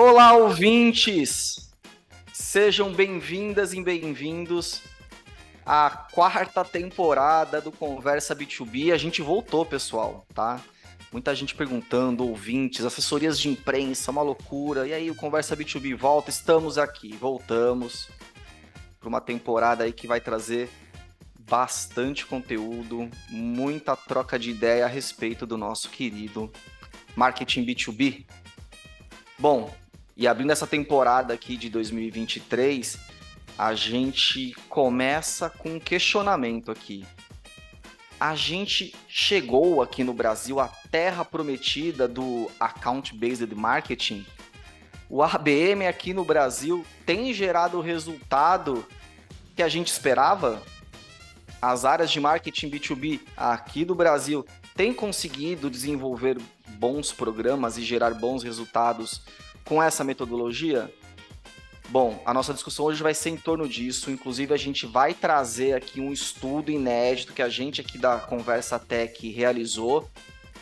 Olá, ouvintes! Sejam bem-vindas e bem-vindos à quarta temporada do Conversa B2B. A gente voltou, pessoal, tá? Muita gente perguntando, ouvintes, assessorias de imprensa, uma loucura. E aí, o Conversa B2B volta, estamos aqui, voltamos para uma temporada aí que vai trazer bastante conteúdo, muita troca de ideia a respeito do nosso querido marketing B2B. Bom, e abrindo essa temporada aqui de 2023, a gente começa com um questionamento aqui. A gente chegou aqui no Brasil à terra prometida do Account Based Marketing. O ABM aqui no Brasil tem gerado o resultado que a gente esperava? As áreas de marketing B2B aqui do Brasil têm conseguido desenvolver bons programas e gerar bons resultados com essa metodologia? Bom, a nossa discussão hoje vai ser em torno disso. Inclusive, a gente vai trazer aqui um estudo inédito que a gente aqui da Conversa Tech realizou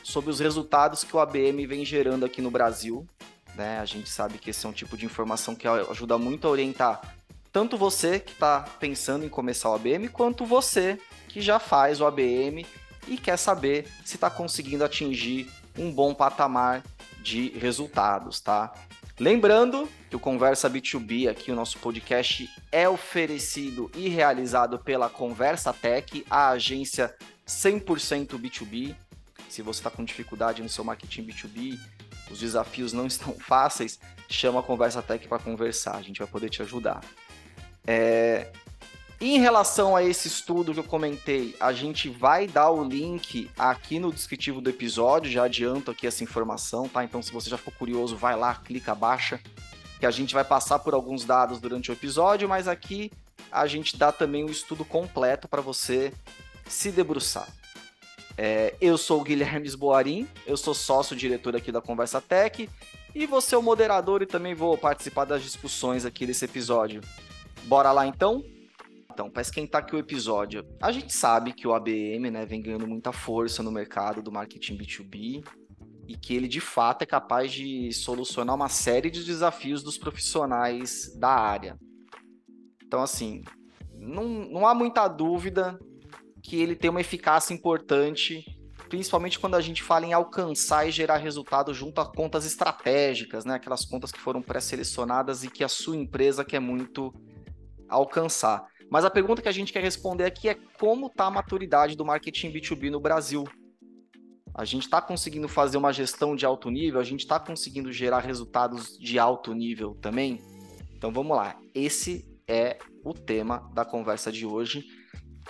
sobre os resultados que o ABM vem gerando aqui no Brasil. Né? A gente sabe que esse é um tipo de informação que ajuda muito a orientar tanto você que está pensando em começar o ABM, quanto você que já faz o ABM e quer saber se está conseguindo atingir um bom patamar de resultados, tá? Lembrando que o Conversa B2B, aqui o nosso podcast, é oferecido e realizado pela Conversa Tech, a agência 100% B2B. Se você está com dificuldade no seu marketing B2B, os desafios não estão fáceis, chama a Conversa Tech para conversar, a gente vai poder te ajudar. É, em relação a esse estudo que eu comentei, a gente vai dar o link aqui no descritivo do episódio, já adianto aqui essa informação, tá? Então, se você já ficou curioso, vai lá, clica, baixa, que a gente vai passar por alguns dados durante o episódio, mas aqui a gente dá também o estudo completo para você se debruçar. É, eu sou o Guilherme Boarim, eu sou sócio-diretor aqui da Conversa Tech, e você é o moderador e também vou participar das discussões aqui desse episódio. Bora lá então? Então, para esquentar aqui o episódio, a gente sabe que o ABM né, vem ganhando muita força no mercado do marketing B2B e que ele de fato é capaz de solucionar uma série de desafios dos profissionais da área. Então, assim, não, não há muita dúvida que ele tem uma eficácia importante, principalmente quando a gente fala em alcançar e gerar resultado junto a contas estratégicas, né? Aquelas contas que foram pré-selecionadas e que a sua empresa quer muito alcançar. Mas a pergunta que a gente quer responder aqui é como está a maturidade do marketing B2B no Brasil? A gente está conseguindo fazer uma gestão de alto nível? A gente está conseguindo gerar resultados de alto nível também? Então vamos lá. Esse é o tema da conversa de hoje.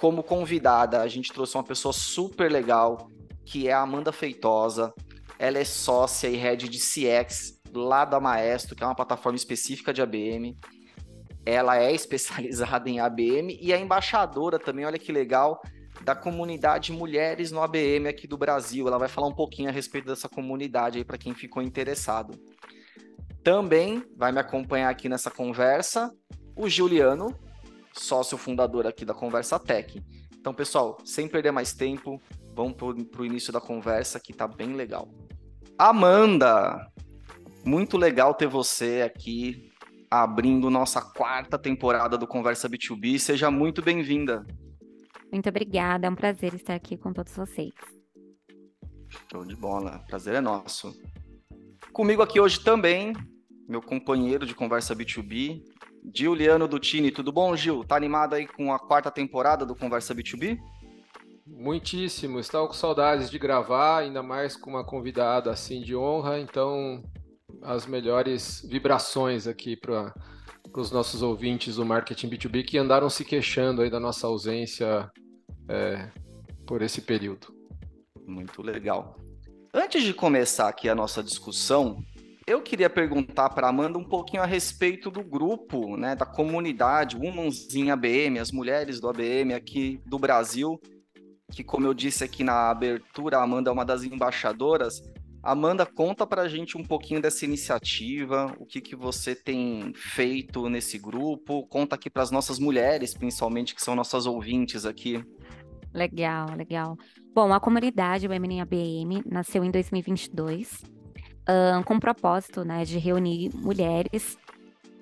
Como convidada, a gente trouxe uma pessoa super legal, que é a Amanda Feitosa. Ela é sócia e head de CX lá da Maestro, que é uma plataforma específica de ABM ela é especializada em ABM e é embaixadora também, olha que legal, da comunidade Mulheres no ABM aqui do Brasil. Ela vai falar um pouquinho a respeito dessa comunidade aí para quem ficou interessado. Também vai me acompanhar aqui nessa conversa o Juliano, sócio fundador aqui da Conversa Tech. Então, pessoal, sem perder mais tempo, vamos para o início da conversa que tá bem legal. Amanda, muito legal ter você aqui abrindo nossa quarta temporada do Conversa B2B. Seja muito bem-vinda. Muito obrigada, é um prazer estar aqui com todos vocês. Show de bola, prazer é nosso. Comigo aqui hoje também, meu companheiro de Conversa B2B, Giuliano Dutini. Tudo bom, Gil? Tá animado aí com a quarta temporada do Conversa B2B? Muitíssimo, estava com saudades de gravar, ainda mais com uma convidada assim de honra, então as melhores vibrações aqui para os nossos ouvintes do marketing B2B que andaram se queixando aí da nossa ausência é, por esse período. Muito legal. Antes de começar aqui a nossa discussão, eu queria perguntar para Amanda um pouquinho a respeito do grupo, né, da comunidade Women's in ABM, as mulheres do ABM aqui do Brasil, que como eu disse aqui na abertura, a Amanda é uma das embaixadoras. Amanda, conta para a gente um pouquinho dessa iniciativa, o que, que você tem feito nesse grupo, conta aqui para as nossas mulheres, principalmente, que são nossas ouvintes aqui. Legal, legal. Bom, a comunidade Women ABM nasceu em 2022 uh, com o propósito né, de reunir mulheres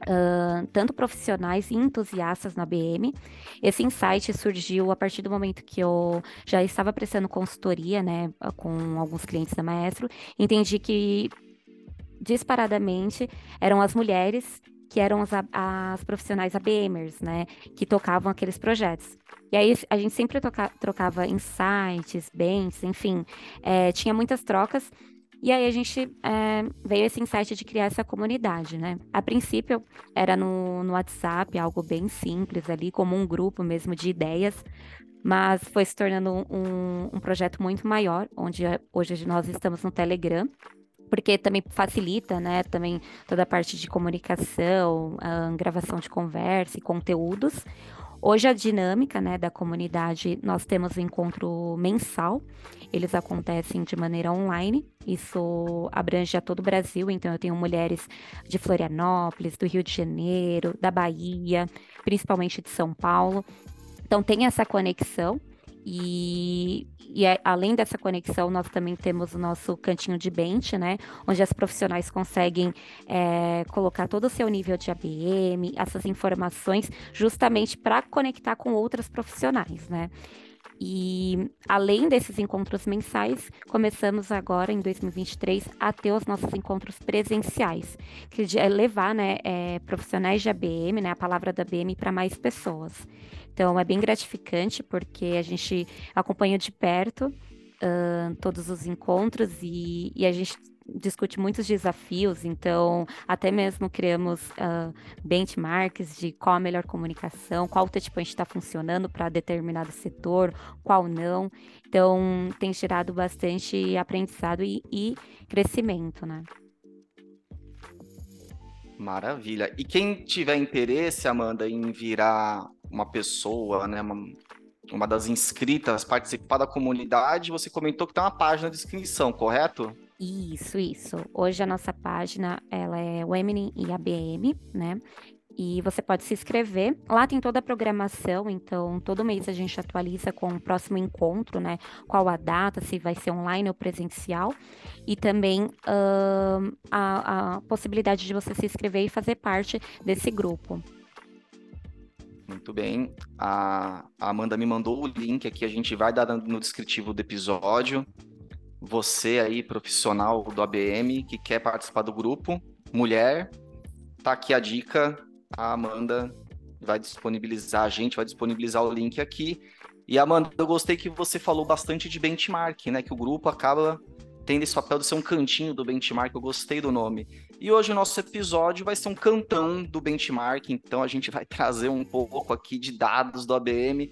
Uh, tanto profissionais e entusiastas na BM. Esse insight surgiu a partir do momento que eu já estava prestando consultoria, né, com alguns clientes da Maestro. Entendi que disparadamente eram as mulheres que eram as, as profissionais ABMers, né, que tocavam aqueles projetos. E aí a gente sempre toca, trocava insights, bens, enfim, é, tinha muitas trocas e aí a gente é, veio esse insight de criar essa comunidade, né? A princípio era no, no WhatsApp, algo bem simples ali, como um grupo mesmo de ideias, mas foi se tornando um, um projeto muito maior, onde é, hoje nós estamos no Telegram, porque também facilita, né, também toda a parte de comunicação, gravação de conversa e conteúdos. Hoje a dinâmica, né, da comunidade, nós temos um encontro mensal, eles acontecem de maneira online. Isso abrange a todo o Brasil, então eu tenho mulheres de Florianópolis, do Rio de Janeiro, da Bahia, principalmente de São Paulo. Então tem essa conexão e, e além dessa conexão, nós também temos o nosso cantinho de bench, né? Onde as profissionais conseguem é, colocar todo o seu nível de ABM, essas informações, justamente para conectar com outras profissionais, né? E além desses encontros mensais, começamos agora em 2023 a ter os nossos encontros presenciais, que é levar né, é, profissionais de ABM, né, a palavra da ABM para mais pessoas. Então é bem gratificante porque a gente acompanha de perto uh, todos os encontros e, e a gente discute muitos desafios, então até mesmo criamos uh, benchmarks de qual a melhor comunicação, qual touchpoint está funcionando para determinado setor, qual não. Então tem gerado bastante aprendizado e, e crescimento, né? Maravilha. E quem tiver interesse, Amanda, em virar uma pessoa, né, uma, uma das inscritas, participar da comunidade, você comentou que tem uma página de inscrição, correto? Isso, isso. Hoje a nossa página ela é o Eminem e ABM, né? E você pode se inscrever. Lá tem toda a programação, então todo mês a gente atualiza com o próximo encontro, né? Qual a data, se vai ser online ou presencial. E também uh, a, a possibilidade de você se inscrever e fazer parte desse grupo. Muito bem. A, a Amanda me mandou o link aqui, a gente vai dar no descritivo do episódio você aí, profissional do ABM, que quer participar do grupo, mulher, tá aqui a dica, a Amanda vai disponibilizar, a gente vai disponibilizar o link aqui. E Amanda, eu gostei que você falou bastante de benchmark, né? Que o grupo acaba tendo esse papel de ser um cantinho do benchmark, eu gostei do nome. E hoje o nosso episódio vai ser um cantão do benchmark, então a gente vai trazer um pouco aqui de dados do ABM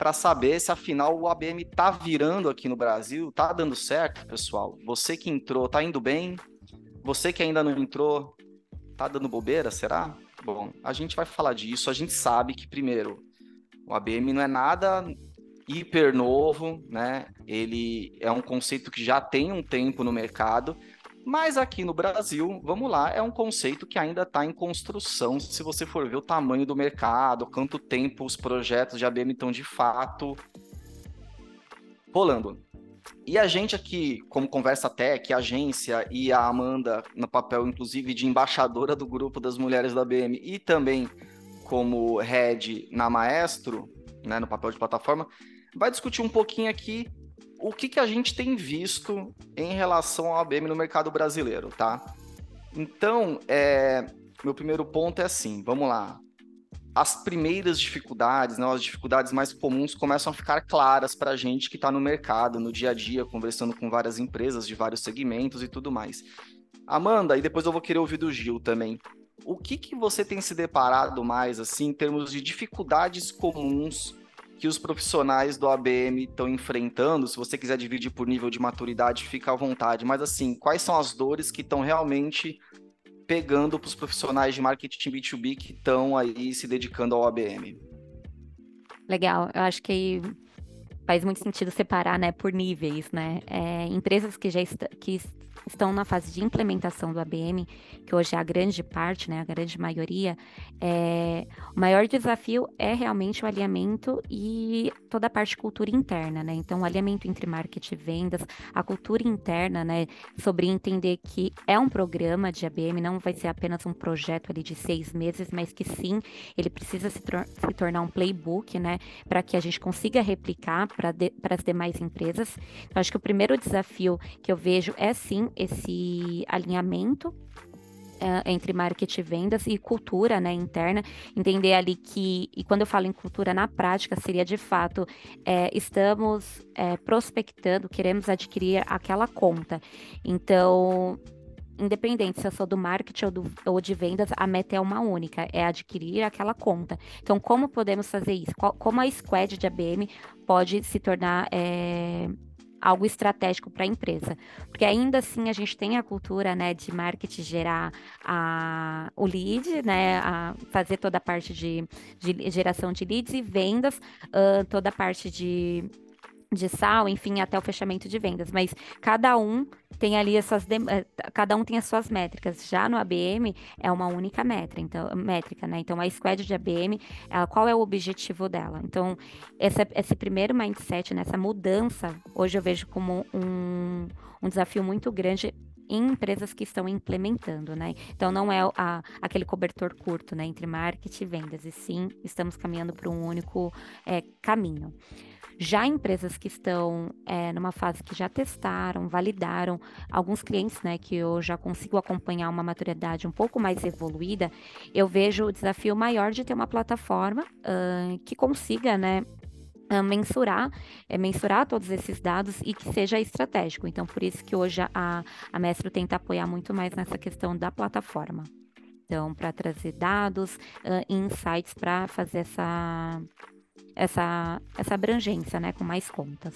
para saber se afinal o ABM tá virando aqui no Brasil, tá dando certo, pessoal. Você que entrou, tá indo bem? Você que ainda não entrou, tá dando bobeira, será? Bom, a gente vai falar disso. A gente sabe que primeiro, o ABM não é nada hiper novo, né? Ele é um conceito que já tem um tempo no mercado mas aqui no Brasil, vamos lá, é um conceito que ainda está em construção. Se você for ver o tamanho do mercado, quanto tempo os projetos de ABM estão de fato rolando. E a gente aqui, como Conversa Tech, a agência e a Amanda, no papel inclusive de embaixadora do grupo das mulheres da ABM e também como head na Maestro, né, no papel de plataforma, vai discutir um pouquinho aqui o que, que a gente tem visto em relação ao ABM no mercado brasileiro, tá? Então, é, meu primeiro ponto é assim, vamos lá. As primeiras dificuldades, né, as dificuldades mais comuns começam a ficar claras para a gente que está no mercado, no dia a dia, conversando com várias empresas de vários segmentos e tudo mais. Amanda, e depois eu vou querer ouvir do Gil também. O que, que você tem se deparado mais, assim, em termos de dificuldades comuns que os profissionais do ABM estão enfrentando. Se você quiser dividir por nível de maturidade, fica à vontade. Mas assim, quais são as dores que estão realmente pegando para os profissionais de marketing B2B que estão aí se dedicando ao ABM? Legal, eu acho que faz muito sentido separar, né, por níveis, né? É, empresas que já que estão na fase de implementação do ABM, que hoje é a grande parte, né, a grande maioria, é, o maior desafio é realmente o alinhamento e toda a parte cultura interna, né? Então, o alinhamento entre marketing e vendas, a cultura interna, né, sobre entender que é um programa de ABM, não vai ser apenas um projeto ali de seis meses, mas que sim, ele precisa se, se tornar um playbook, né, para que a gente consiga replicar para de, as demais empresas. Então, acho que o primeiro desafio que eu vejo é sim esse alinhamento Uh, entre marketing e vendas e cultura né, interna, entender ali que, e quando eu falo em cultura na prática, seria de fato, é, estamos é, prospectando, queremos adquirir aquela conta. Então, independente se eu sou do marketing ou, do, ou de vendas, a meta é uma única, é adquirir aquela conta. Então, como podemos fazer isso? Qual, como a squad de ABM pode se tornar é, algo estratégico para a empresa. Porque ainda assim a gente tem a cultura né, de marketing gerar a, o lead, né, a fazer toda a parte de, de geração de leads e vendas, uh, toda a parte de de sal, enfim, até o fechamento de vendas, mas cada um tem ali as suas eh, cada um tem as suas métricas. Já no ABM é uma única métrica, então métrica, né? Então a squad de ABM, ela, qual é o objetivo dela? Então esse primeiro mindset, nessa mudança, hoje eu vejo como um, um desafio muito grande em empresas que estão implementando, né? Então não é a, aquele cobertor curto, né, entre marketing e vendas, e sim estamos caminhando para um único é, caminho. Já empresas que estão é, numa fase que já testaram, validaram, alguns clientes, né, que eu já consigo acompanhar uma maturidade um pouco mais evoluída, eu vejo o desafio maior de ter uma plataforma uh, que consiga, né, mensurar, é, mensurar todos esses dados e que seja estratégico. Então, por isso que hoje a, a Mestre tenta apoiar muito mais nessa questão da plataforma. Então, para trazer dados, uh, insights para fazer essa, essa, essa abrangência, né, com mais contas.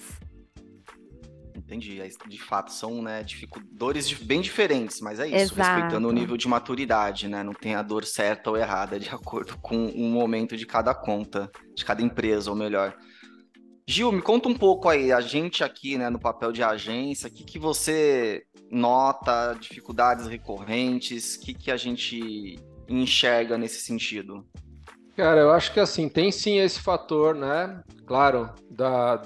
Entendi. De fato, são né, dores bem diferentes, mas é isso, Exato. respeitando o nível de maturidade, né? Não tem a dor certa ou errada, de acordo com o momento de cada conta, de cada empresa, ou melhor. Gil, me conta um pouco aí, a gente aqui, né, no papel de agência, o que, que você nota, dificuldades recorrentes, o que, que a gente enxerga nesse sentido? Cara, eu acho que assim, tem sim esse fator, né? Claro, da,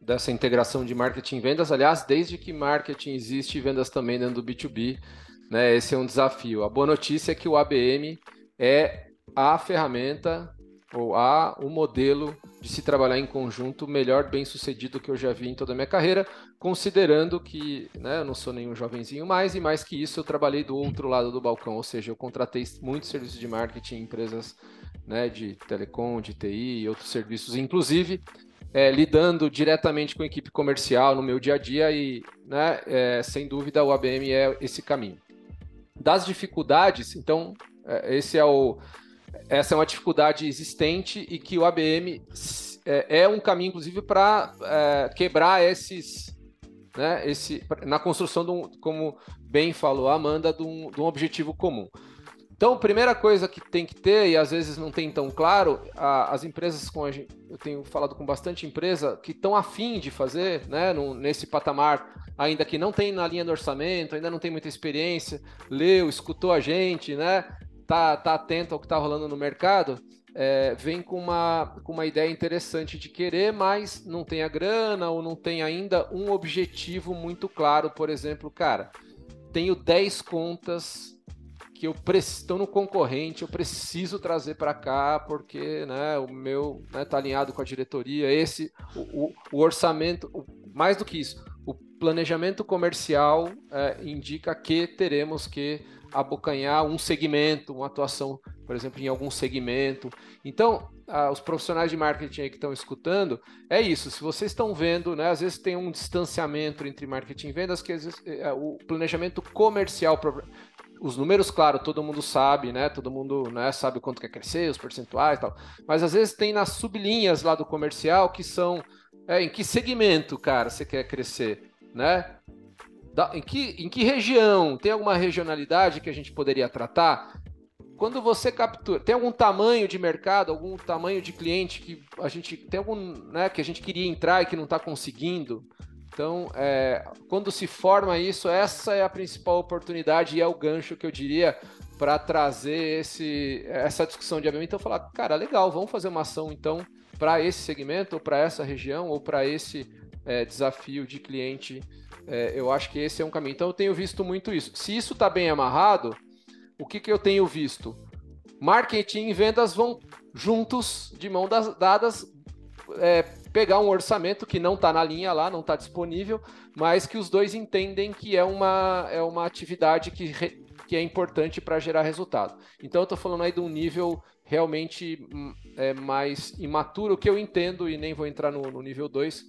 dessa integração de marketing e vendas. Aliás, desde que marketing existe vendas também dentro do B2B, né? Esse é um desafio. A boa notícia é que o ABM é a ferramenta ou a o modelo de se trabalhar em conjunto melhor bem sucedido que eu já vi em toda a minha carreira, considerando que né, eu não sou nenhum jovenzinho mais, e mais que isso, eu trabalhei do outro lado do balcão, ou seja, eu contratei muitos serviços de marketing em empresas né, de telecom, de TI e outros serviços, inclusive é, lidando diretamente com a equipe comercial no meu dia a dia e, né, é, sem dúvida, o ABM é esse caminho. Das dificuldades, então, é, esse é o, essa é uma dificuldade existente e que o ABM é, é um caminho, inclusive, para é, quebrar esses, né, esse, na construção, de um, como bem falou a Amanda, de um, de um objetivo comum. Então, primeira coisa que tem que ter, e às vezes não tem tão claro, a, as empresas com a gente, eu tenho falado com bastante empresa que estão afim de fazer, né, no, nesse patamar, ainda que não tem na linha do orçamento, ainda não tem muita experiência, leu, escutou a gente, né, tá, tá atento ao que está rolando no mercado, é, vem com uma, com uma ideia interessante de querer, mas não tem a grana ou não tem ainda um objetivo muito claro, por exemplo, cara, tenho 10 contas que eu estou no concorrente, eu preciso trazer para cá porque né, o meu está né, tá alinhado com a diretoria. Esse, o, o, o orçamento, o, mais do que isso, o planejamento comercial é, indica que teremos que abocanhar um segmento, uma atuação, por exemplo, em algum segmento. Então, os profissionais de marketing aí que estão escutando, é isso. Se vocês estão vendo, né, às vezes tem um distanciamento entre marketing e vendas, que vezes é, o planejamento comercial os números, claro, todo mundo sabe, né? Todo mundo né, sabe quanto quer crescer, os percentuais e tal. Mas às vezes tem nas sublinhas lá do comercial que são é, em que segmento, cara, você quer crescer, né? Da, em, que, em que região? Tem alguma regionalidade que a gente poderia tratar? Quando você captura, tem algum tamanho de mercado, algum tamanho de cliente que a gente tem algum, né, que a gente queria entrar e que não está conseguindo? Então, é, quando se forma isso, essa é a principal oportunidade e é o gancho que eu diria para trazer esse, essa discussão de ABM. Então, falar, cara, legal, vamos fazer uma ação então para esse segmento, ou para essa região, ou para esse é, desafio de cliente. É, eu acho que esse é um caminho. Então, eu tenho visto muito isso. Se isso está bem amarrado, o que, que eu tenho visto? Marketing e vendas vão juntos, de mão das, dadas, é, pegar um orçamento que não está na linha lá, não está disponível, mas que os dois entendem que é uma, é uma atividade que, re, que é importante para gerar resultado. Então eu estou falando aí de um nível realmente hum, é, mais imaturo, que eu entendo, e nem vou entrar no, no nível 2,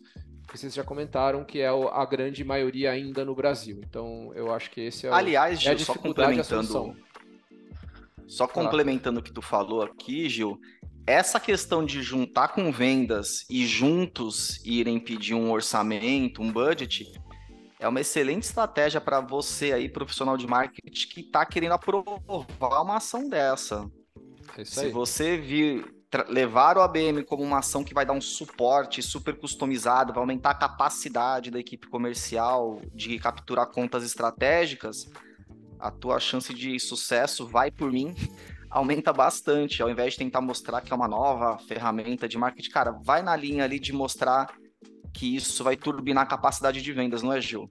que vocês já comentaram, que é a grande maioria ainda no Brasil. Então eu acho que esse é, o, Aliás, Gil, é a dificuldade só complementando, só complementando o que tu falou aqui, Gil, essa questão de juntar com vendas e juntos irem pedir um orçamento, um budget, é uma excelente estratégia para você aí, profissional de marketing, que está querendo aprovar uma ação dessa. É Se você vir levar o ABM como uma ação que vai dar um suporte super customizado, vai aumentar a capacidade da equipe comercial de capturar contas estratégicas, a tua chance de sucesso vai por mim aumenta bastante, ao invés de tentar mostrar que é uma nova ferramenta de marketing, cara, vai na linha ali de mostrar que isso vai turbinar a capacidade de vendas, não é, Gil?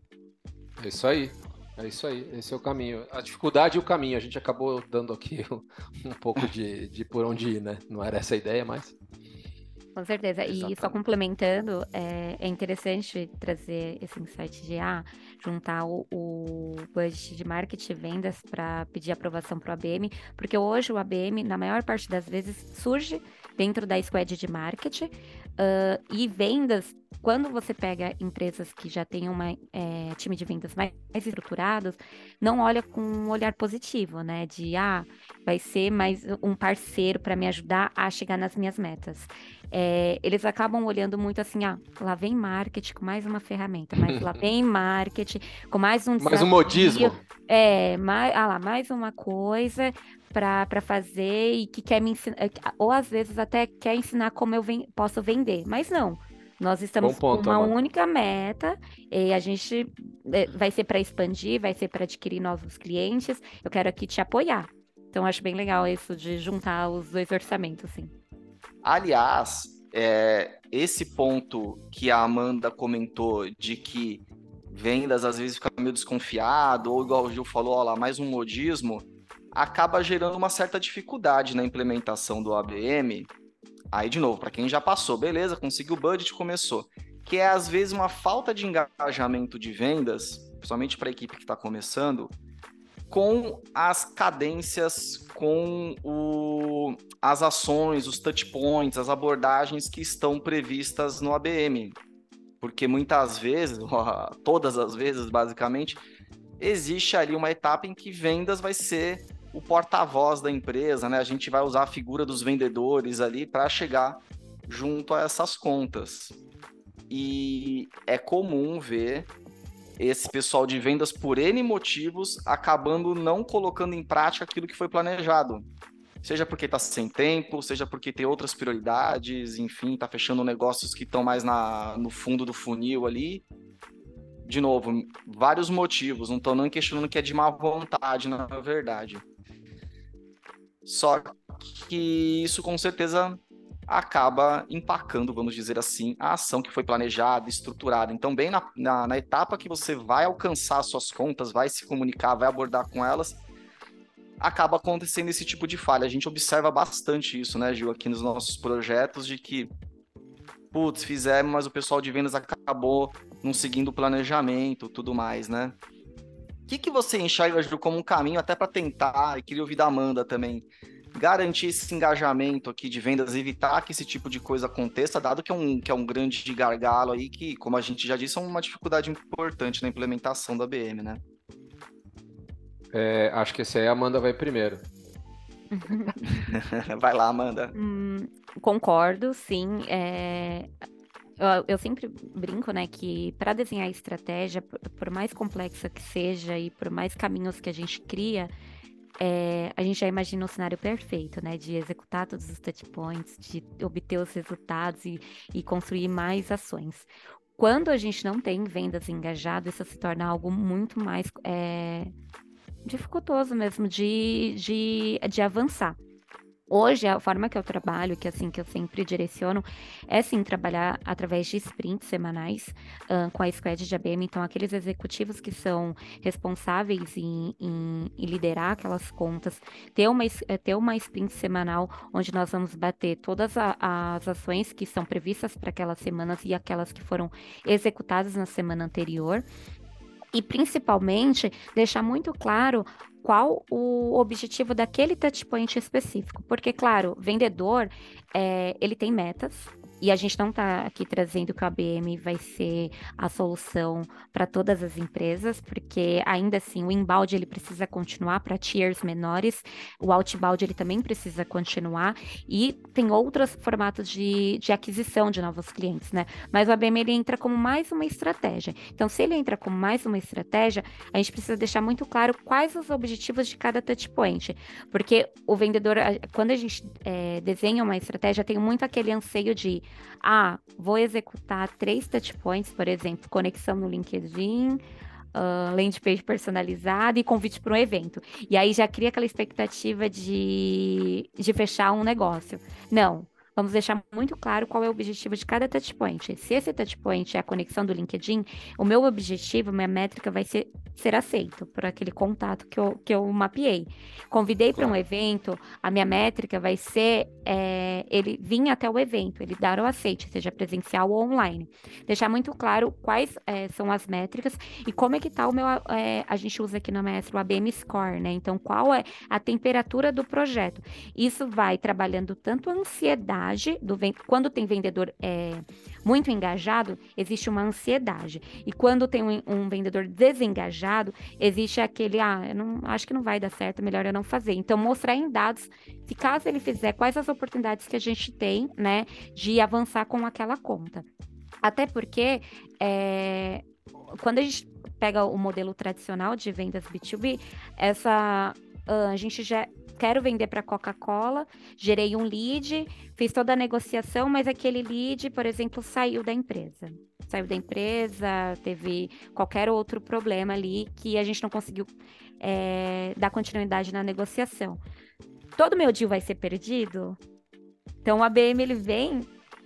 É isso aí. É isso aí, esse é o caminho. A dificuldade e o caminho. A gente acabou dando aqui um, pouco de, de por onde ir, né? Não era essa a ideia, mas. Com certeza. Exatamente. E só complementando, é, é, interessante trazer esse insight de ah, juntar o, o budget de marketing e vendas para pedir aprovação para o ABM, porque hoje o ABM, na maior parte das vezes, surge dentro da squad de marketing uh, e vendas quando você pega empresas que já têm um é, time de vendas mais, mais estruturados, não olha com um olhar positivo, né? De ah, vai ser mais um parceiro para me ajudar a chegar nas minhas metas. É, eles acabam olhando muito assim, ah, lá vem marketing com mais uma ferramenta, mas lá vem marketing com mais um Mais um modismo. É, mais, ah lá, mais uma coisa para fazer e que quer me ensinar, ou às vezes até quer ensinar como eu ven posso vender, mas não. Nós estamos ponto, com uma amor. única meta e a gente é, vai ser para expandir, vai ser para adquirir novos clientes. Eu quero aqui te apoiar. Então acho bem legal isso de juntar os dois orçamentos, sim. Aliás, é, esse ponto que a Amanda comentou de que vendas às vezes fica meio desconfiado, ou igual o Gil falou, ó lá, mais um modismo, acaba gerando uma certa dificuldade na implementação do ABM Aí, de novo, para quem já passou, beleza, conseguiu o budget, começou. Que é, às vezes, uma falta de engajamento de vendas, principalmente para a equipe que está começando, com as cadências, com o, as ações, os touch points, as abordagens que estão previstas no ABM. Porque muitas vezes, todas as vezes, basicamente, existe ali uma etapa em que vendas vai ser o porta-voz da empresa, né? A gente vai usar a figura dos vendedores ali para chegar junto a essas contas. E é comum ver esse pessoal de vendas por N motivos acabando não colocando em prática aquilo que foi planejado. Seja porque está sem tempo, seja porque tem outras prioridades, enfim, está fechando negócios que estão mais na, no fundo do funil ali. De novo, vários motivos, não estou nem questionando que é de má vontade, na verdade. Só que isso com certeza acaba empacando, vamos dizer assim, a ação que foi planejada, estruturada. Então, bem na, na, na, etapa que você vai alcançar suas contas, vai se comunicar, vai abordar com elas, acaba acontecendo esse tipo de falha. A gente observa bastante isso, né, Gil, aqui nos nossos projetos, de que, putz, fizemos, mas o pessoal de vendas acabou não seguindo o planejamento, tudo mais, né? O que, que você enxerga, Ju, como um caminho até para tentar, e queria ouvir da Amanda também, garantir esse engajamento aqui de vendas, evitar que esse tipo de coisa aconteça, dado que é um, que é um grande gargalo aí, que, como a gente já disse, é uma dificuldade importante na implementação da BM, né? É, acho que esse aí a Amanda vai primeiro. vai lá, Amanda. Hum, concordo, sim. É, eu, eu sempre brinco, né, que para desenhar estratégia, por, por, mais complexa que seja e por mais caminhos que a gente cria, é, a gente já imagina um cenário perfeito, né, de executar todos os touch points, de obter os resultados e, e construir mais ações. quando a gente não tem vendas engajadas, isso se torna algo muito mais é, dificultoso mesmo de, de, de avançar. Hoje, a forma que eu trabalho, que assim que eu sempre direciono, é sim trabalhar através de sprints semanais uh, com a squad de ABM. Então, aqueles executivos que são responsáveis em, em, em liderar aquelas contas, ter uma, eh, ter uma sprint semanal onde nós vamos bater todas a, as ações que são previstas para aquelas semanas e aquelas que foram executadas na semana anterior e principalmente deixar muito claro qual o objetivo daquele touchpoint específico. Porque, claro, vendedor, é, ele tem metas, e a gente não está aqui trazendo que o ABM vai ser a solução para todas as empresas, porque ainda assim o inbound ele precisa continuar para tiers menores, o outbound ele também precisa continuar e tem outros formatos de, de aquisição de novos clientes, né? Mas o ABM ele entra como mais uma estratégia. Então, se ele entra como mais uma estratégia, a gente precisa deixar muito claro quais os objetivos de cada touchpoint, porque o vendedor, quando a gente é, desenha uma estratégia, tem muito aquele anseio de ah, vou executar três touchpoints, por exemplo, conexão no LinkedIn, uh, landing page personalizada e convite para um evento. E aí já cria aquela expectativa de, de fechar um negócio. Não. Vamos deixar muito claro qual é o objetivo de cada touchpoint. Se esse touchpoint é a conexão do LinkedIn, o meu objetivo, minha métrica vai ser ser aceito por aquele contato que eu, que eu mapeei. Convidei para um evento, a minha métrica vai ser é, ele vir até o evento, ele dar o aceite, seja presencial ou online. Deixar muito claro quais é, são as métricas e como é que está o meu. É, a gente usa aqui na Maestro o ABM Score, né? Então, qual é a temperatura do projeto? Isso vai trabalhando tanto a ansiedade ansiedade do quando tem vendedor é, muito engajado, existe uma ansiedade. E quando tem um, um, vendedor desengajado, existe aquele, ah, eu não, acho que não vai dar certo, melhor eu não fazer. Então, mostrar em dados, se caso ele fizer, quais as oportunidades que a gente tem, né, de avançar com aquela conta. Até porque, é, quando a gente pega o modelo tradicional de vendas B2B, essa uh, a gente já quero vender para Coca-Cola, gerei um lead, fiz toda a negociação, mas aquele lead, por exemplo, saiu da empresa. Saiu da empresa, teve qualquer outro problema ali que a gente não conseguiu é, dar continuidade na negociação. Todo meu deal vai ser perdido? Então, o ABM ele vem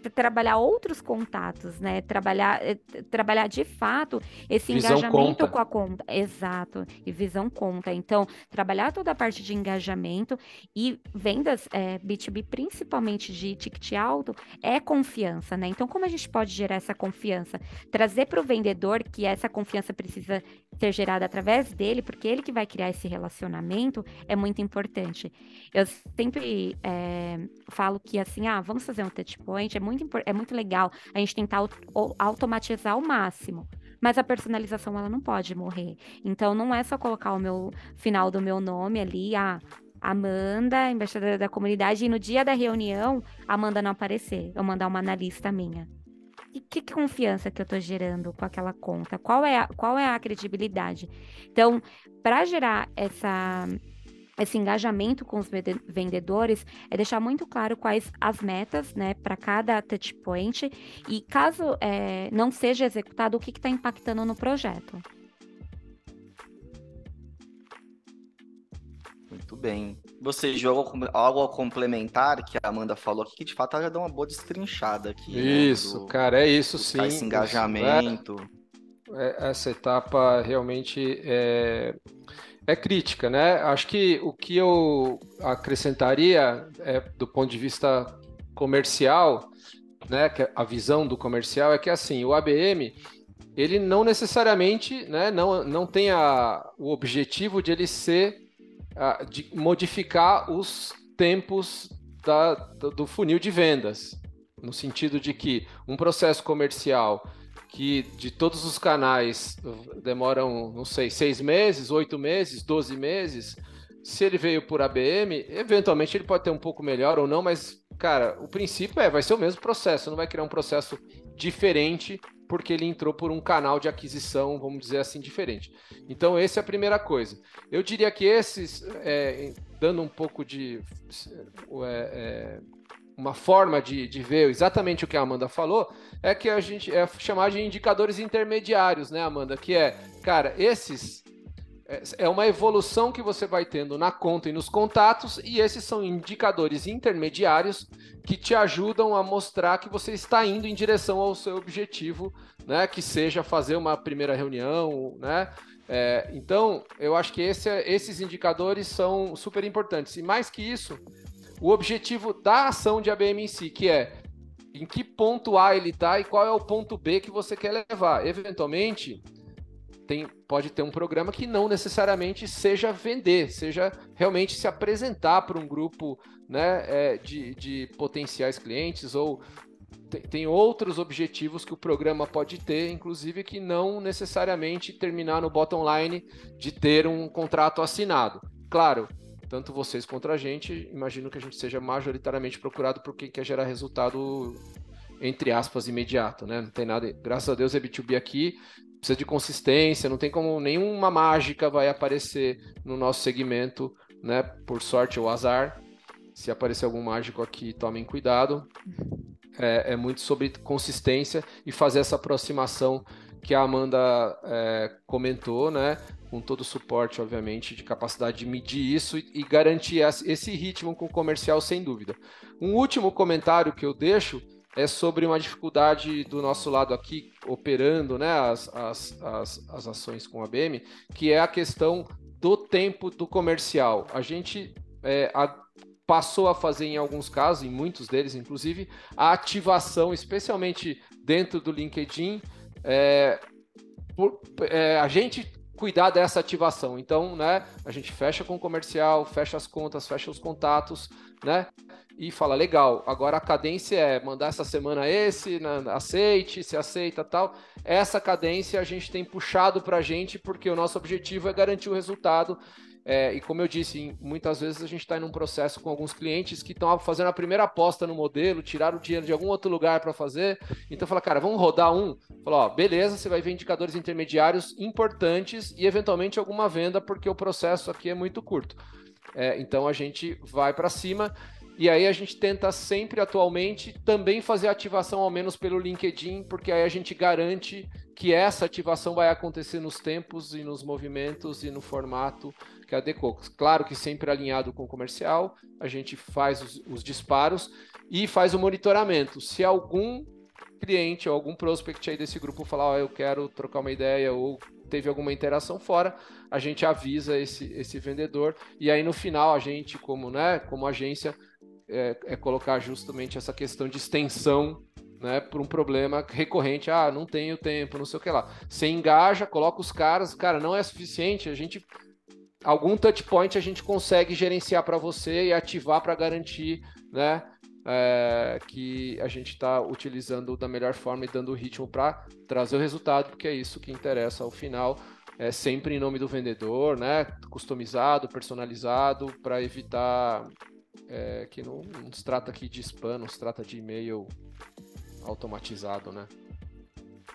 trabalhar outros contatos, né? Trabalhar, eh, trabalhar de fato esse visão engajamento conta. com a conta. Exato, e visão conta. Então, trabalhar toda a parte de engajamento e vendas é, B2B, principalmente de ticket alto, é confiança, né? Então, como a gente pode gerar essa confiança? Trazer para o vendedor que essa confiança precisa ser gerada através dele, porque ele que vai criar esse relacionamento, é muito importante. Eu sempre é, falo que assim, ah, vamos fazer um touch point, é muito, é muito legal a gente tentar automatizar ao máximo. Mas a personalização ela não pode morrer. Então não é só colocar o meu final do meu nome ali, ah, Amanda, embaixadora da comunidade, e no dia da reunião, Amanda não aparecer, eu mandar uma analista minha. E que confiança que eu estou gerando com aquela conta? Qual é a, qual é a credibilidade? Então, para gerar essa esse engajamento com os vendedores é deixar muito claro quais as metas, né, para cada touch point e caso é, não seja executado, o que está impactando no projeto. Muito bem. Você jogou algo a complementar que a Amanda falou aqui, que de fato ela já deu uma boa destrinchada aqui. Né, isso, né, do, cara, é isso sim. Esse engajamento. É, é, essa etapa realmente é, é crítica, né? Acho que o que eu acrescentaria é, do ponto de vista comercial, né? Que a visão do comercial é que assim, o ABM ele não necessariamente, né? Não, não tem a, o objetivo de ele ser de modificar os tempos da, do funil de vendas, no sentido de que um processo comercial que de todos os canais demoram, não sei, seis meses, oito meses, doze meses. Se ele veio por ABM, eventualmente ele pode ter um pouco melhor ou não, mas, cara, o princípio é, vai ser o mesmo processo, não vai criar um processo diferente porque ele entrou por um canal de aquisição, vamos dizer assim, diferente. Então, essa é a primeira coisa. Eu diria que esses, é, dando um pouco de é, é, uma forma de, de ver exatamente o que a Amanda falou é que a gente é chamar de indicadores intermediários, né, Amanda? Que é, cara, esses é, é uma evolução que você vai tendo na conta e nos contatos, e esses são indicadores intermediários que te ajudam a mostrar que você está indo em direção ao seu objetivo, né? Que seja fazer uma primeira reunião, né? É, então, eu acho que esse, esses indicadores são super importantes. E mais que isso, o objetivo da ação de ABM em si, que é em que ponto A ele está e qual é o ponto B que você quer levar. Eventualmente, tem, pode ter um programa que não necessariamente seja vender, seja realmente se apresentar para um grupo né, é, de, de potenciais clientes ou tem, tem, outros objetivos que o programa pode ter, inclusive que não necessariamente terminar no bottom line de ter um contrato assinado. Claro, tanto vocês contra a gente, imagino que a gente seja majoritariamente procurado por quem quer gerar resultado entre aspas, imediato, né? Não tem nada. Graças a Deus é B2B aqui, precisa de consistência, não tem como nenhuma mágica vai aparecer no nosso segmento, né? Por sorte ou azar. Se aparecer algum mágico aqui, tomem cuidado. É, é muito sobre consistência e fazer essa aproximação que a Amanda é, comentou, né? Com todo o suporte, obviamente, de capacidade de medir isso e, e garantir esse ritmo com o comercial, sem dúvida. Um último comentário que eu deixo é sobre uma dificuldade do nosso lado aqui, operando né, as, as, as, as ações com a BM, que é a questão do tempo do comercial. A gente é, a, passou a fazer, em alguns casos, em muitos deles, inclusive, a ativação, especialmente dentro do LinkedIn, é, por, é, a gente cuidar dessa ativação. Então, né, a gente fecha com o comercial, fecha as contas, fecha os contatos, né? E fala, legal, agora a cadência é mandar essa semana esse, né, aceite, se aceita tal. Essa cadência a gente tem puxado para a gente porque o nosso objetivo é garantir o resultado é, e como eu disse, muitas vezes a gente está em um processo com alguns clientes que estão fazendo a primeira aposta no modelo, tiraram o dinheiro de algum outro lugar para fazer. Então fala, cara, vamos rodar um. Fala, ó, beleza, você vai ver indicadores intermediários importantes e eventualmente alguma venda, porque o processo aqui é muito curto. É, então a gente vai para cima. E aí a gente tenta sempre atualmente também fazer ativação ao menos pelo LinkedIn, porque aí a gente garante que essa ativação vai acontecer nos tempos e nos movimentos e no formato que adequou. Claro que sempre alinhado com o comercial, a gente faz os, os disparos e faz o monitoramento. Se algum cliente ou algum prospect aí desse grupo falar, oh, eu quero trocar uma ideia ou teve alguma interação fora, a gente avisa esse, esse vendedor. E aí no final a gente, como, né, como agência, é, é colocar justamente essa questão de extensão né, por um problema recorrente, ah, não tenho tempo, não sei o que lá. Você engaja, coloca os caras, cara, não é suficiente, a gente algum touch point a gente consegue gerenciar para você e ativar para garantir, né, é, que a gente está utilizando da melhor forma e dando o ritmo para trazer o resultado, porque é isso que interessa ao final. É sempre em nome do vendedor, né? Customizado, personalizado, para evitar é, que não, não se trata aqui de spam, não se trata de e-mail automatizado, né?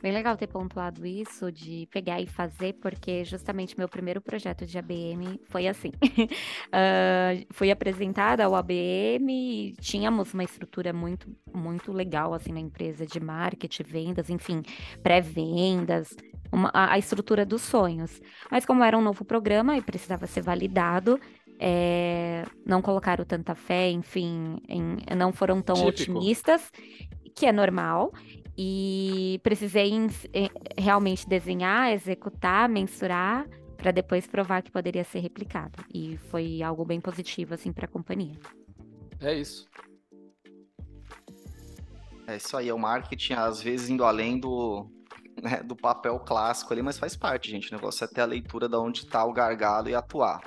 Bem legal ter pontuado isso, de pegar e fazer, porque justamente meu primeiro projeto de ABM foi assim. uh, fui apresentada ao ABM, tínhamos uma estrutura muito, muito legal assim na empresa de marketing, vendas, enfim, pré-vendas, a, a estrutura dos sonhos. Mas como era um novo programa e precisava ser validado, é, não colocaram tanta fé, enfim, em, não foram tão Típico. otimistas, que é normal e precisei realmente desenhar, executar, mensurar para depois provar que poderia ser replicado. E foi algo bem positivo assim para a companhia. É isso. É isso aí, é o marketing às vezes indo além do, né, do papel clássico ali, mas faz parte, gente. O negócio é ter a leitura de onde está o gargalo e atuar.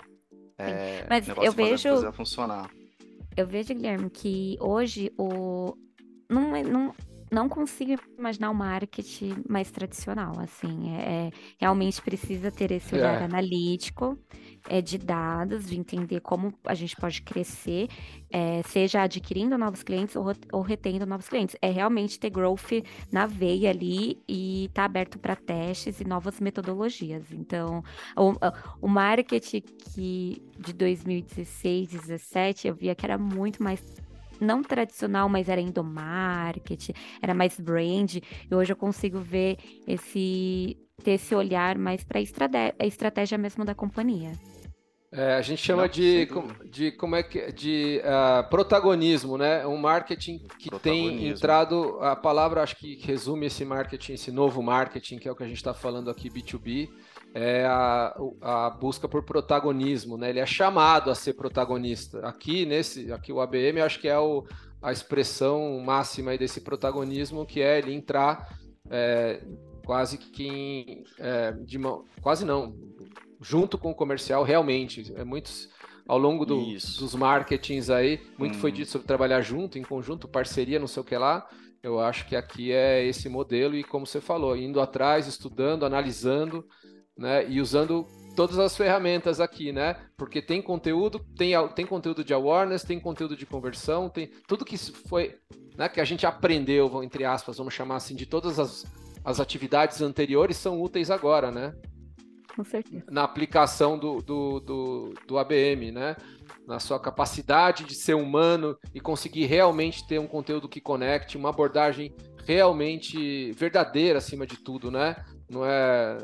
É, mas eu vejo funcionar. Eu vejo, Guilherme, que hoje o não, é, não, não consigo imaginar o marketing mais tradicional, assim, é, é realmente precisa ter esse olhar é. analítico, é, de dados, de entender como a gente pode crescer, é, seja adquirindo novos clientes ou, ou, retendo novos clientes. É realmente ter growth na veia ali e estar tá aberto para testes e novas metodologias. Então, o, o marketing que de 2016, 2017, eu via que era muito mais não tradicional, mas era endomarketing, era mais brand, e hoje eu consigo ver esse ter esse olhar mais para a estratégia mesmo da companhia. É, a gente chama Não, de, de como é que de uh, protagonismo, né? Um marketing que tem entrado a palavra acho que resume esse marketing, esse novo marketing que é o que a gente está falando aqui B2B, é a, a busca por protagonismo, né? Ele é chamado a ser protagonista. Aqui nesse, aqui o ABM, eu acho que é o, a expressão máxima desse protagonismo, que é ele entrar é, quase que em, é, de mão, quase não, junto com o comercial, realmente. É muitos ao longo do, dos marketings aí, muito hum. foi dito sobre trabalhar junto, em conjunto, parceria, não sei o que lá. Eu acho que aqui é esse modelo e como você falou, indo atrás, estudando, analisando, né, e usando todas as ferramentas aqui, né? Porque tem conteúdo, tem, tem conteúdo de awareness, tem conteúdo de conversão, tem tudo que foi, né, que a gente aprendeu, entre aspas, vamos chamar assim, de todas as, as atividades anteriores são úteis agora, né? com certeza. Na aplicação do, do, do, do ABM, né? Na sua capacidade de ser humano e conseguir realmente ter um conteúdo que conecte, uma abordagem realmente verdadeira acima de tudo, né? Não é,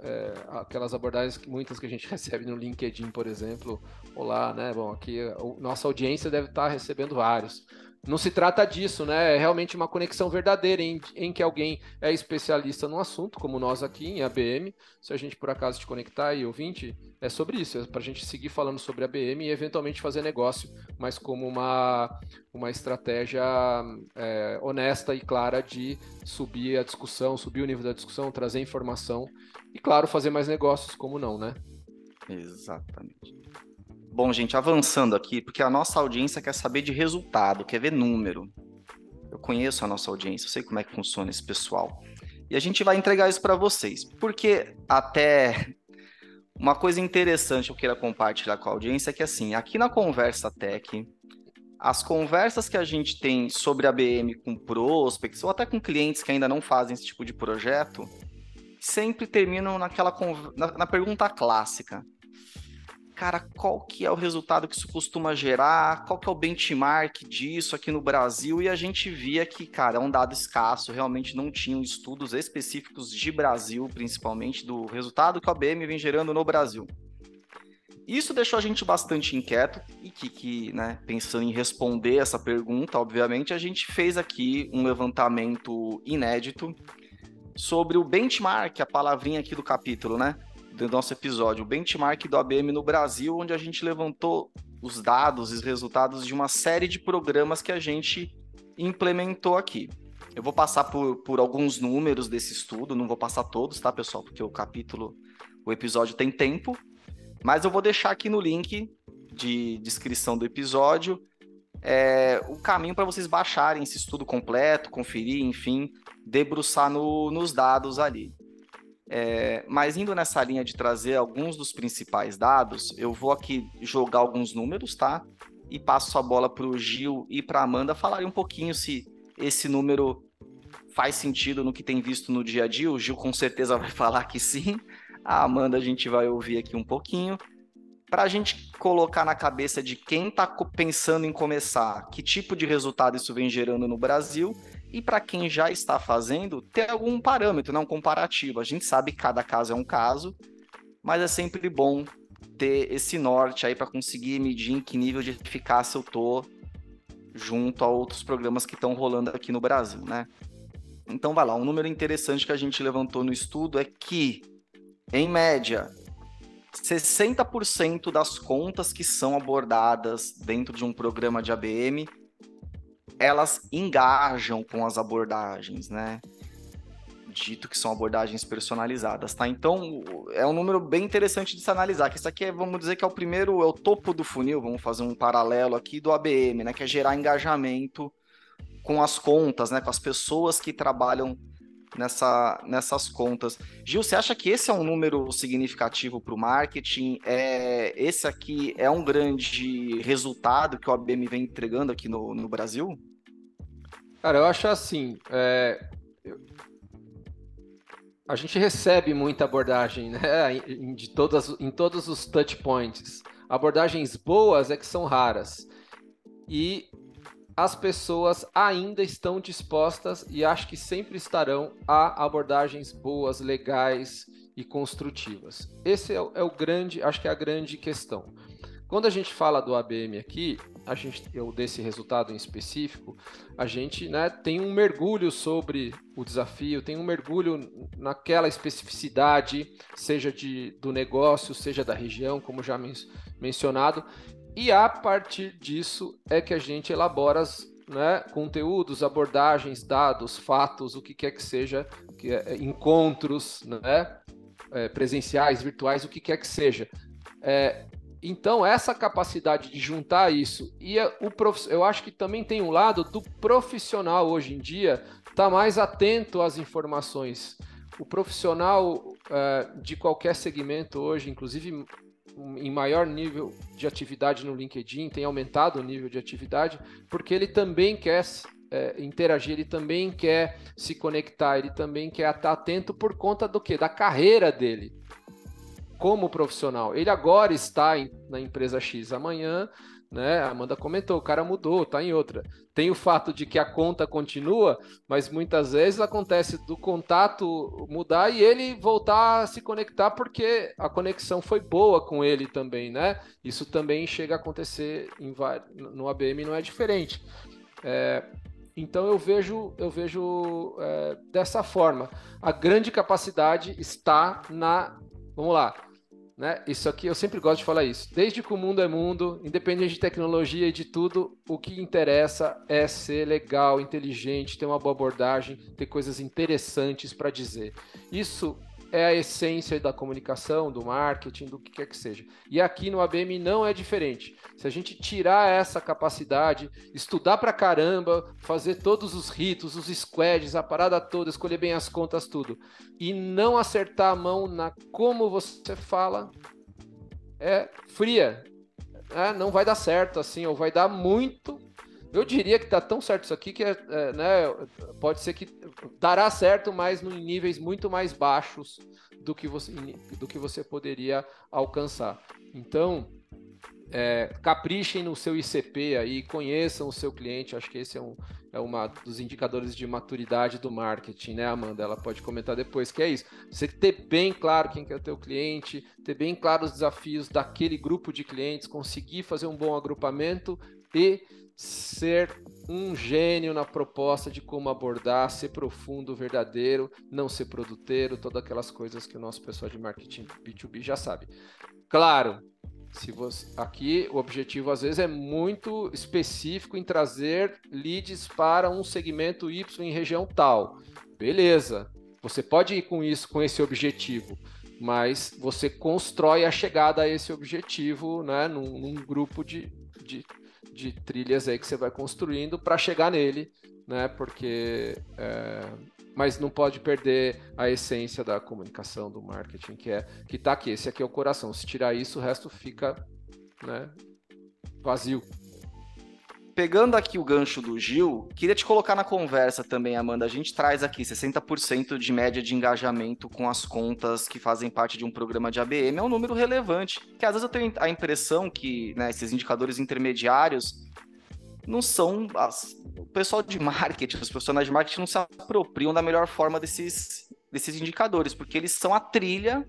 é, aquelas abordagens muitas que a gente recebe no LinkedIn, por exemplo. Olá, né? Bom, aqui a nossa audiência deve estar recebendo vários não se trata disso, né? É realmente uma conexão verdadeira em, em que alguém é especialista no assunto, como nós aqui em ABM. Se a gente por acaso te conectar e ouvinte, é sobre isso, é para a gente seguir falando sobre ABM e eventualmente fazer negócio, mas como uma, uma estratégia é, honesta e clara de subir a discussão, subir o nível da discussão, trazer informação e, claro, fazer mais negócios, como não, né? Exatamente. Bom, gente, avançando aqui, porque a nossa audiência quer saber de resultado, quer ver número. Eu conheço a nossa audiência, eu sei como é que funciona esse pessoal. E a gente vai entregar isso para vocês, porque até uma coisa interessante que eu queira compartilhar com a audiência é que assim, aqui na Conversa Tech, as conversas que a gente tem sobre a BM com prospects ou até com clientes que ainda não fazem esse tipo de projeto, sempre terminam naquela na, na pergunta clássica: cara, qual que é o resultado que isso costuma gerar, qual que é o benchmark disso aqui no Brasil, e a gente via que, cara, é um dado escasso, realmente não tinham estudos específicos de Brasil, principalmente, do resultado que o ABM vem gerando no Brasil. Isso deixou a gente bastante inquieto e que, que né, pensando em responder essa pergunta, obviamente, a gente fez aqui um levantamento inédito sobre o benchmark, a palavrinha aqui do capítulo, né? do nosso episódio, o benchmark do ABM no Brasil, onde a gente levantou os dados e os resultados de uma série de programas que a gente implementou aqui. Eu vou passar por, por alguns números desse estudo, não vou passar todos, tá, pessoal? Porque o capítulo, o episódio tem tempo, mas eu vou deixar aqui no link de descrição do episódio é, o caminho para vocês baixarem esse estudo completo, conferir, enfim, debruçar no, nos dados ali. É, mas indo nessa linha de trazer alguns dos principais dados, eu vou aqui jogar alguns números, tá? E passo a bola para o Gil e para Amanda falarem um pouquinho se esse número faz sentido no que tem visto no dia a dia. O Gil com certeza vai falar que sim. A Amanda a gente vai ouvir aqui um pouquinho. Para a gente colocar na cabeça de quem está pensando em começar, que tipo de resultado isso vem gerando no Brasil e para quem já está fazendo, ter algum parâmetro, né, um comparativo. A gente sabe que cada caso é um caso, mas é sempre bom ter esse norte aí para conseguir medir em que nível de eficácia eu tô junto a outros programas que estão rolando aqui no Brasil, né? Então vai lá, um número interessante que a gente levantou no estudo é que, em média, 60% das contas que são abordadas dentro de um programa de ABM elas engajam com as abordagens, né? Dito que são abordagens personalizadas, tá? Então, é um número bem interessante de se analisar, que isso aqui é, vamos dizer que é o primeiro, é o topo do funil, vamos fazer um paralelo aqui do ABM, né? Que é gerar engajamento com as contas, né? Com as pessoas que trabalham nessa, nessas contas. Gil, você acha que esse é um número significativo para o marketing? É, esse aqui é um grande resultado que o ABM vem entregando aqui no, no Brasil? Cara, eu acho assim. É... A gente recebe muita abordagem, né? De todas, em todos os touch points. Abordagens boas é que são raras. E as pessoas ainda estão dispostas e acho que sempre estarão a abordagens boas, legais e construtivas. Esse é o, é o grande, acho que é a grande questão. Quando a gente fala do ABM aqui, a gente, eu desse resultado em específico, a gente né, tem um mergulho sobre o desafio, tem um mergulho naquela especificidade, seja de, do negócio, seja da região, como já men mencionado, e a partir disso é que a gente elabora as, né, conteúdos, abordagens, dados, fatos, o que quer que seja, que é, encontros né, é, presenciais, virtuais, o que quer que seja. É, então, essa capacidade de juntar isso e o prof... eu acho que também tem um lado do profissional hoje em dia tá mais atento às informações. O profissional é, de qualquer segmento hoje, inclusive em maior nível de atividade no LinkedIn, tem aumentado o nível de atividade, porque ele também quer é, interagir, ele também quer se conectar, ele também quer estar atento por conta do que? Da carreira dele como profissional. Ele agora está em, na empresa X, amanhã né? A Amanda comentou, o cara mudou, tá em outra. Tem o fato de que a conta continua, mas muitas vezes acontece do contato mudar e ele voltar a se conectar porque a conexão foi boa com ele também, né? Isso também chega a acontecer em, no ABM, não é diferente. É, então eu vejo, eu vejo é, dessa forma. A grande capacidade está na, vamos lá, né? Isso aqui eu sempre gosto de falar isso. Desde que o mundo é mundo, independente de tecnologia e de tudo, o que interessa é ser legal, inteligente, ter uma boa abordagem, ter coisas interessantes para dizer. Isso é a essência da comunicação, do marketing, do que quer que seja. E aqui no ABM não é diferente. Se a gente tirar essa capacidade, estudar pra caramba, fazer todos os ritos, os squads, a parada toda, escolher bem as contas, tudo, e não acertar a mão na como você fala, é fria. É, não vai dar certo assim, ou vai dar muito eu diria que está tão certo isso aqui que é, é, né, pode ser que dará certo, mas em níveis muito mais baixos do que você, do que você poderia alcançar. Então, é, caprichem no seu ICP aí, conheçam o seu cliente. Acho que esse é um é uma dos indicadores de maturidade do marketing, né, Amanda? Ela pode comentar depois que é isso. Você ter bem claro quem é o teu cliente, ter bem claro os desafios daquele grupo de clientes, conseguir fazer um bom agrupamento e ser um gênio na proposta de como abordar, ser profundo, verdadeiro, não ser produteiro, todas aquelas coisas que o nosso pessoal de marketing B2B já sabe. Claro, se você aqui o objetivo às vezes é muito específico em trazer leads para um segmento Y em região tal. Beleza. Você pode ir com isso, com esse objetivo, mas você constrói a chegada a esse objetivo, né, num, num grupo de, de de trilhas aí que você vai construindo para chegar nele, né? Porque é, mas não pode perder a essência da comunicação, do marketing, que é que está aqui. Esse aqui é o coração. Se tirar isso, o resto fica, né? Vazio pegando aqui o gancho do Gil, queria te colocar na conversa também, Amanda. A gente traz aqui 60% de média de engajamento com as contas que fazem parte de um programa de ABM. É um número relevante, que às vezes eu tenho a impressão que né, esses indicadores intermediários não são. As, o pessoal de marketing, os profissionais de marketing não se apropriam da melhor forma desses, desses indicadores, porque eles são a trilha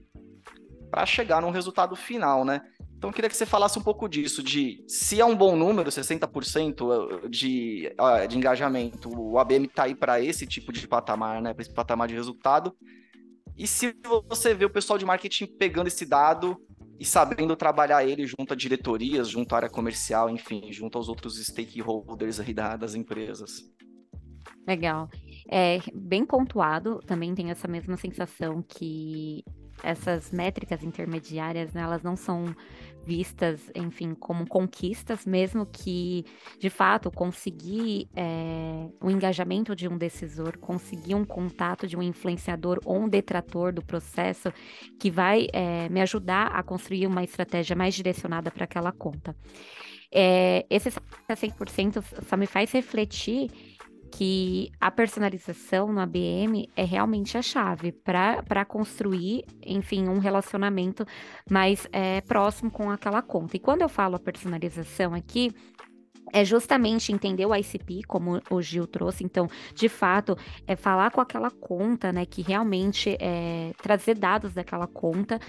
para chegar num resultado final, né? Então, eu queria que você falasse um pouco disso, de se é um bom número, 60% eh, de, de engajamento, o ABM está aí para esse tipo de patamar, né, para esse patamar de resultado. E se você vê o pessoal de marketing pegando esse dado e sabendo trabalhar ele junto a diretorias, junto à área comercial, enfim, junto aos outros stakeholders aí da, das empresas. Legal. É bem pontuado, também tenho essa mesma sensação que essas métricas intermediárias, né, elas não são vistas, enfim, como conquistas, mesmo que, de fato, conseguir é, o engajamento de um decisor, conseguir um contato de um influenciador ou um detrator do processo que vai é, me ajudar a construir uma estratégia mais direcionada para aquela conta. É, esse 100% só me faz refletir que a personalização no ABM é realmente a chave para construir, enfim, um relacionamento mais é, próximo com aquela conta. E quando eu falo a personalização aqui, é justamente entender o ICP, como o Gil trouxe. Então, de fato, é falar com aquela conta, né? Que realmente é trazer dados daquela conta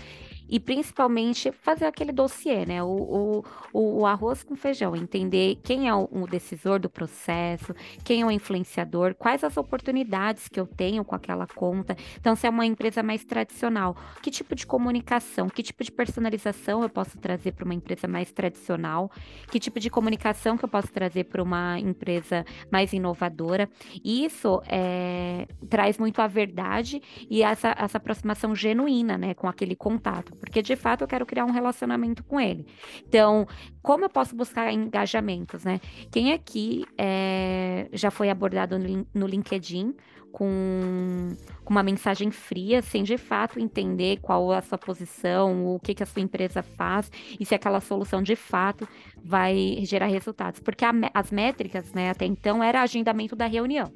e principalmente fazer aquele dossiê, né? O, o, o arroz com feijão, entender quem é o, o, decisor do processo, quem é o influenciador, quais as oportunidades que eu tenho com aquela conta. Então, se é uma empresa mais tradicional, que tipo de comunicação, que tipo de personalização eu posso trazer para uma empresa mais tradicional, que tipo de comunicação que eu posso trazer para uma empresa mais inovadora. Isso é, traz muito a verdade e essa, essa aproximação genuína, né, com aquele contato porque de fato eu quero criar um relacionamento com ele. Então, como eu posso buscar engajamentos, né? Quem aqui é, já foi abordado no, LinkedIn com, com, uma mensagem fria, sem de fato entender qual a sua posição, o que, que a sua empresa faz e se aquela solução de fato vai gerar resultados. Porque a, as métricas, né, até então, era agendamento da reunião.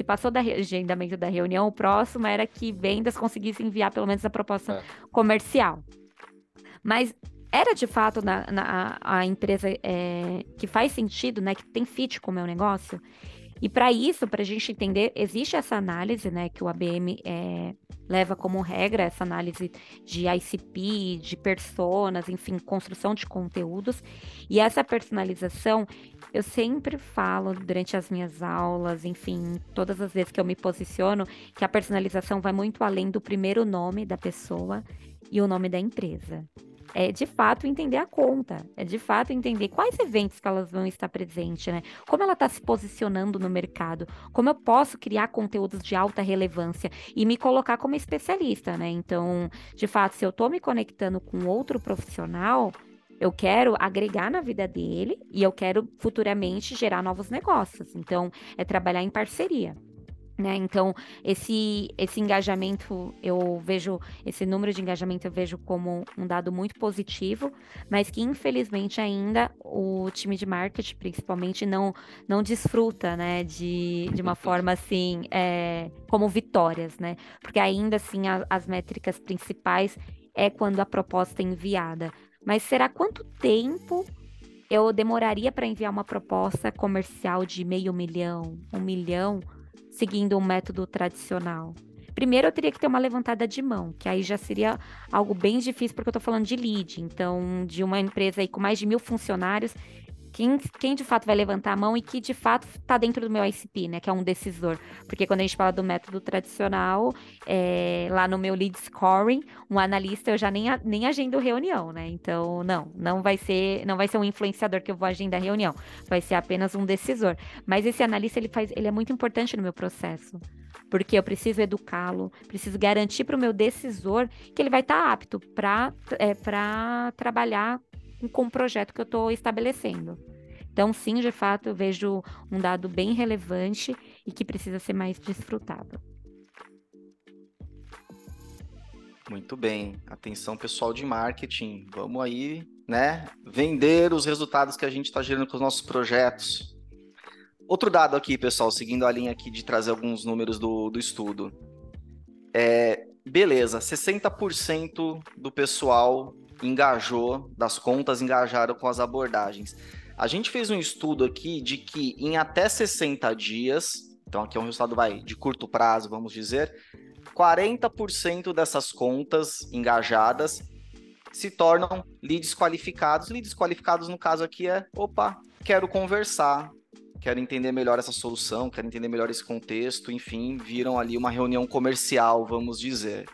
Se passou da agendamento da reunião, o próximo era que vendas conseguissem enviar pelo menos a proposta é. comercial. Mas era de fato na, na a empresa é, que faz sentido, né, que tem fit com o meu negócio. E para isso, para a gente entender, existe essa análise, né, que o ABM é, leva como regra, essa análise de ICP, de personas, enfim, construção de conteúdos. E essa personalização, eu sempre falo durante as minhas aulas, enfim, todas as vezes que eu me posiciono, que a personalização vai muito além do primeiro nome da pessoa e o nome da empresa é de fato entender a conta, é de fato entender quais eventos que elas vão estar presentes, né? Como ela está se posicionando no mercado, como eu posso criar conteúdos de alta relevância e me colocar como especialista, né? Então, de fato, se eu estou me conectando com outro profissional, eu quero agregar na vida dele e eu quero futuramente gerar novos negócios. Então, é trabalhar em parceria. Né? Então, esse, esse engajamento, eu vejo, esse número de engajamento eu vejo como um dado muito positivo, mas que infelizmente ainda o time de marketing, principalmente, não, não desfruta né, de, de uma forma assim, é, como vitórias, né? Porque ainda assim a, as métricas principais é quando a proposta é enviada. Mas será quanto tempo eu demoraria para enviar uma proposta comercial de meio milhão, um milhão? seguindo um método tradicional? Primeiro eu teria que ter uma levantada de mão, que aí já seria algo bem difícil, porque eu estou falando de lead, então de uma empresa aí com mais de mil funcionários, quem, quem de fato vai levantar a mão e que de fato está dentro do meu ICP, né? Que é um decisor. Porque quando a gente fala do método tradicional, é, lá no meu lead scoring, um analista eu já nem, nem agendo reunião, né? Então, não, não vai ser, não vai ser um influenciador que eu vou agendar reunião, vai ser apenas um decisor. Mas esse analista ele faz, ele é muito importante no meu processo porque eu preciso educá-lo, preciso garantir para o meu decisor que ele vai estar tá apto para é, trabalhar com o projeto que eu estou estabelecendo. Então, sim, de fato, eu vejo um dado bem relevante e que precisa ser mais desfrutado. Muito bem. Atenção, pessoal de marketing. Vamos aí, né? Vender os resultados que a gente está gerando com os nossos projetos. Outro dado aqui, pessoal, seguindo a linha aqui de trazer alguns números do, do estudo. É, beleza, 60% do pessoal engajou, das contas engajaram com as abordagens. A gente fez um estudo aqui de que em até 60 dias, então aqui é um resultado vai de curto prazo, vamos dizer, 40% dessas contas engajadas se tornam leads qualificados. Leads qualificados no caso aqui é, opa, quero conversar, quero entender melhor essa solução, quero entender melhor esse contexto, enfim, viram ali uma reunião comercial, vamos dizer.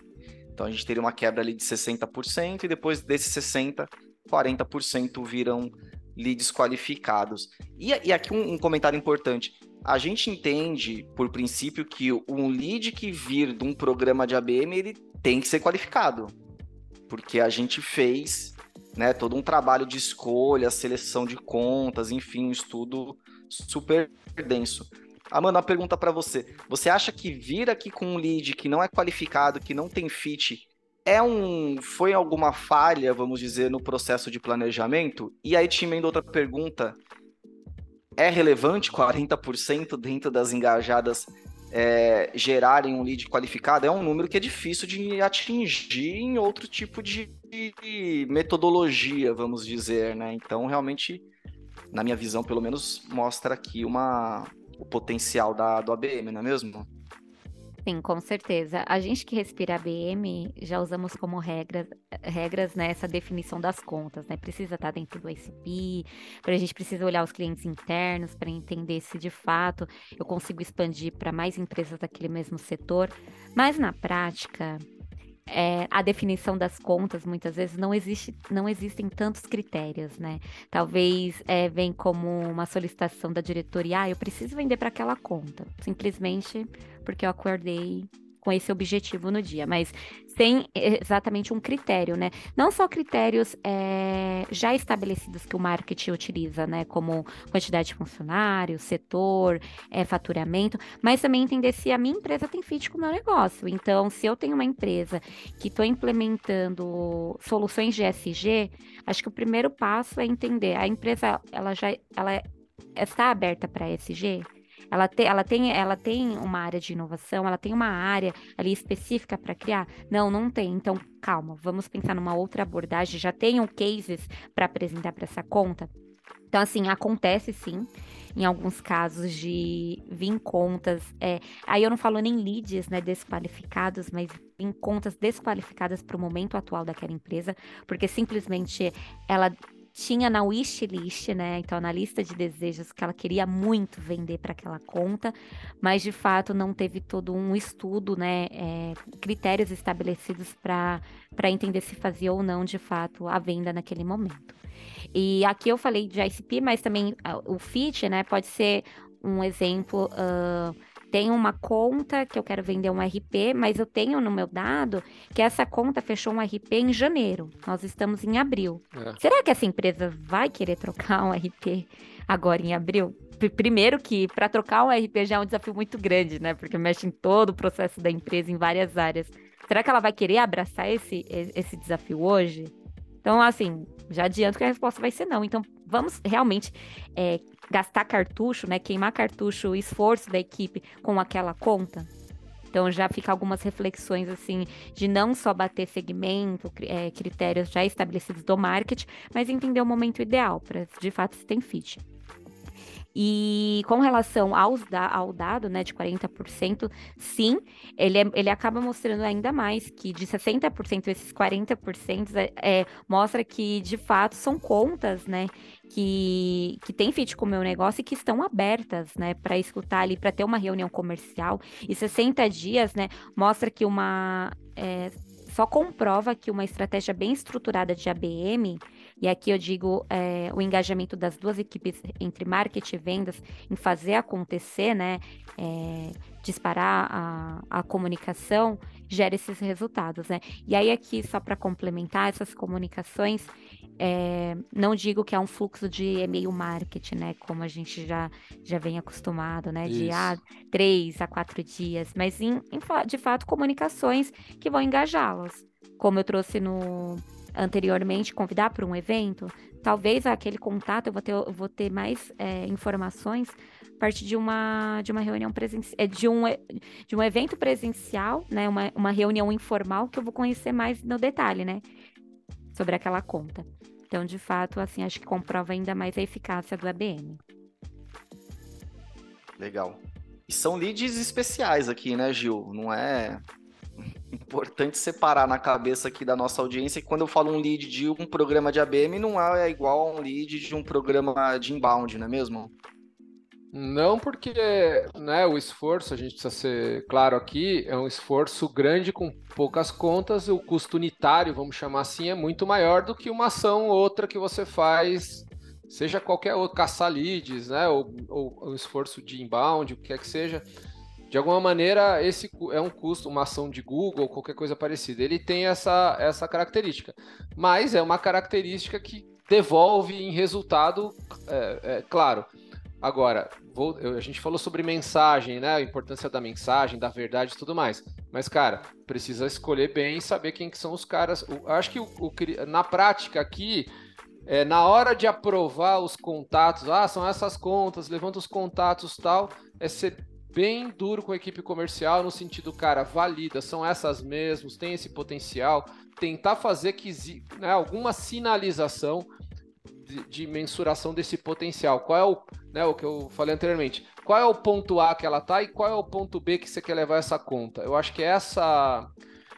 Então a gente teria uma quebra ali de 60% e depois desses 60, 40% viram leads qualificados. E, e aqui um, um, comentário importante. A gente entende, por princípio, que um lead que vir de um programa de ABM, ele tem que ser qualificado. Porque a gente fez né, todo um trabalho de escolha, seleção de contas, enfim, um estudo super denso. Amanda, uma pergunta para você. Você acha que vir aqui com um lead que não é qualificado, que não tem fit, é um foi alguma falha, vamos dizer, no processo de planejamento? E aí te emendo outra pergunta. É relevante 40% dentro das engajadas é, gerarem um lead qualificado? É um número que é difícil de atingir em outro tipo de, metodologia, vamos dizer, né? Então, realmente na minha visão, pelo menos, mostra aqui uma, o potencial da, do ABM, não é mesmo? Sim, com certeza. A gente que respira ABM já usamos como regra, regras né, definição das contas, né? Precisa estar dentro do ICP, a gente precisa olhar os clientes internos para entender se de fato eu consigo expandir para mais empresas daquele mesmo setor. Mas na prática, é, a definição das contas, muitas vezes, não, existe, não existem tantos critérios, né? Talvez é, vem como uma solicitação da diretoria, ah, eu preciso vender para aquela conta, simplesmente porque eu acordei com esse objetivo no dia, mas sem exatamente um critério, né? Não só critérios é, já estabelecidos que o marketing utiliza, né? Como quantidade de funcionários, setor, é, faturamento, mas também entender se a minha empresa tem fit com o meu negócio. Então, se eu tenho uma empresa que estou implementando soluções de SG, acho que o primeiro passo é entender a empresa, ela já ela está aberta para SG? Ela, te, ela, tem, ela tem uma área de inovação, ela tem uma área ali específica para criar? Não, não tem. Então, calma, vamos pensar numa outra abordagem. Já tenham cases para apresentar para essa conta? Então, assim, acontece sim, em alguns casos de vir contas. É, aí eu não falo nem leads né, desqualificados, mas em contas desqualificadas para o momento atual daquela empresa, porque simplesmente ela tinha na wishlist, né? Então, na lista de desejos que ela queria muito vender para aquela conta, mas de fato não teve todo um estudo, né? É, critérios estabelecidos para entender se fazia ou não de fato a venda naquele momento. E aqui eu falei de ICP, mas também uh, o FIT, né? Pode ser um exemplo. Uh, tenho uma conta que eu quero vender um RP, mas eu tenho no meu dado que essa conta fechou um RP em janeiro. Nós estamos em abril. É. Será que essa empresa vai querer trocar um RP agora em abril? Primeiro que para trocar um RP já é um desafio muito grande, né? Porque mexe em todo o processo da empresa, em várias áreas. Será que ela vai querer abraçar esse, esse desafio hoje? Então, assim, já adianto que a resposta vai ser não. Então, vamos realmente é, gastar cartucho, né? Queimar cartucho, esforço da equipe com aquela conta. Então já fica algumas reflexões assim de não só bater segmento, é, critérios já estabelecidos do marketing, mas entender o momento ideal para de fato se tem fit. E com relação aos da, ao dado né, de 40%, sim, ele, é, ele acaba mostrando ainda mais que de 60%, esses 40% é, é, mostra que de fato são contas né, que, que têm fit com o meu negócio e que estão abertas né, para escutar ali, para ter uma reunião comercial. E 60 dias né, mostra que uma. É, só comprova que uma estratégia bem estruturada de ABM e aqui eu digo é, o engajamento das duas equipes entre marketing e vendas em fazer acontecer, né? É, disparar a, a comunicação gera esses resultados, né? E aí aqui só para complementar essas comunicações, é, não digo que é um fluxo de e-mail marketing, né? Como a gente já, já vem acostumado, né? De ah, três a quatro dias, mas em, em, de fato comunicações que vão engajá-las. Como eu trouxe no, anteriormente, convidar para um evento, talvez aquele contato eu vou ter, eu vou ter mais é, informações a partir de uma, de uma reunião presencial, é, de um, de um evento presencial, né? Uma, uma reunião informal que eu vou conhecer mais no detalhe, né? Sobre aquela conta. Então, de fato, assim, acho que comprova ainda mais a eficácia do ABM. Legal. E são leads especiais aqui, né, Gil? Não é importante separar na cabeça aqui da nossa audiência que quando eu falo um lead de um programa de ABM, não é igual a um lead de um programa de inbound, não é mesmo? Não, porque né, o esforço, a gente precisa ser claro aqui, é um esforço grande com poucas contas, o custo unitário, vamos chamar assim, é muito maior do que uma ação ou outra que você faz, seja qualquer outro, caçar leads, né, ou, ou, esforço de inbound, o que quer que seja de alguma maneira, esse é um custo, uma ação de Google, qualquer coisa parecida. Ele tem essa, essa característica. Mas é uma característica que devolve em resultado, é, é, claro. Agora, vou, a gente falou sobre mensagem, né? A importância da mensagem, da verdade e tudo mais. Mas, cara, precisa escolher bem e saber quem que são os caras. Acho que o, o, na prática aqui, é, na hora de aprovar os contatos, ah, são essas contas, levanta os contatos tal, é ser bem duro com a equipe comercial, no sentido, cara, valida, são essas mesmas, tem esse potencial, tentar fazer que né, alguma sinalização de, de, mensuração desse potencial. Qual é o, né, o que eu falei anteriormente? Qual é o ponto A que ela tá e qual é o ponto B que você quer levar essa conta? Eu acho que essa,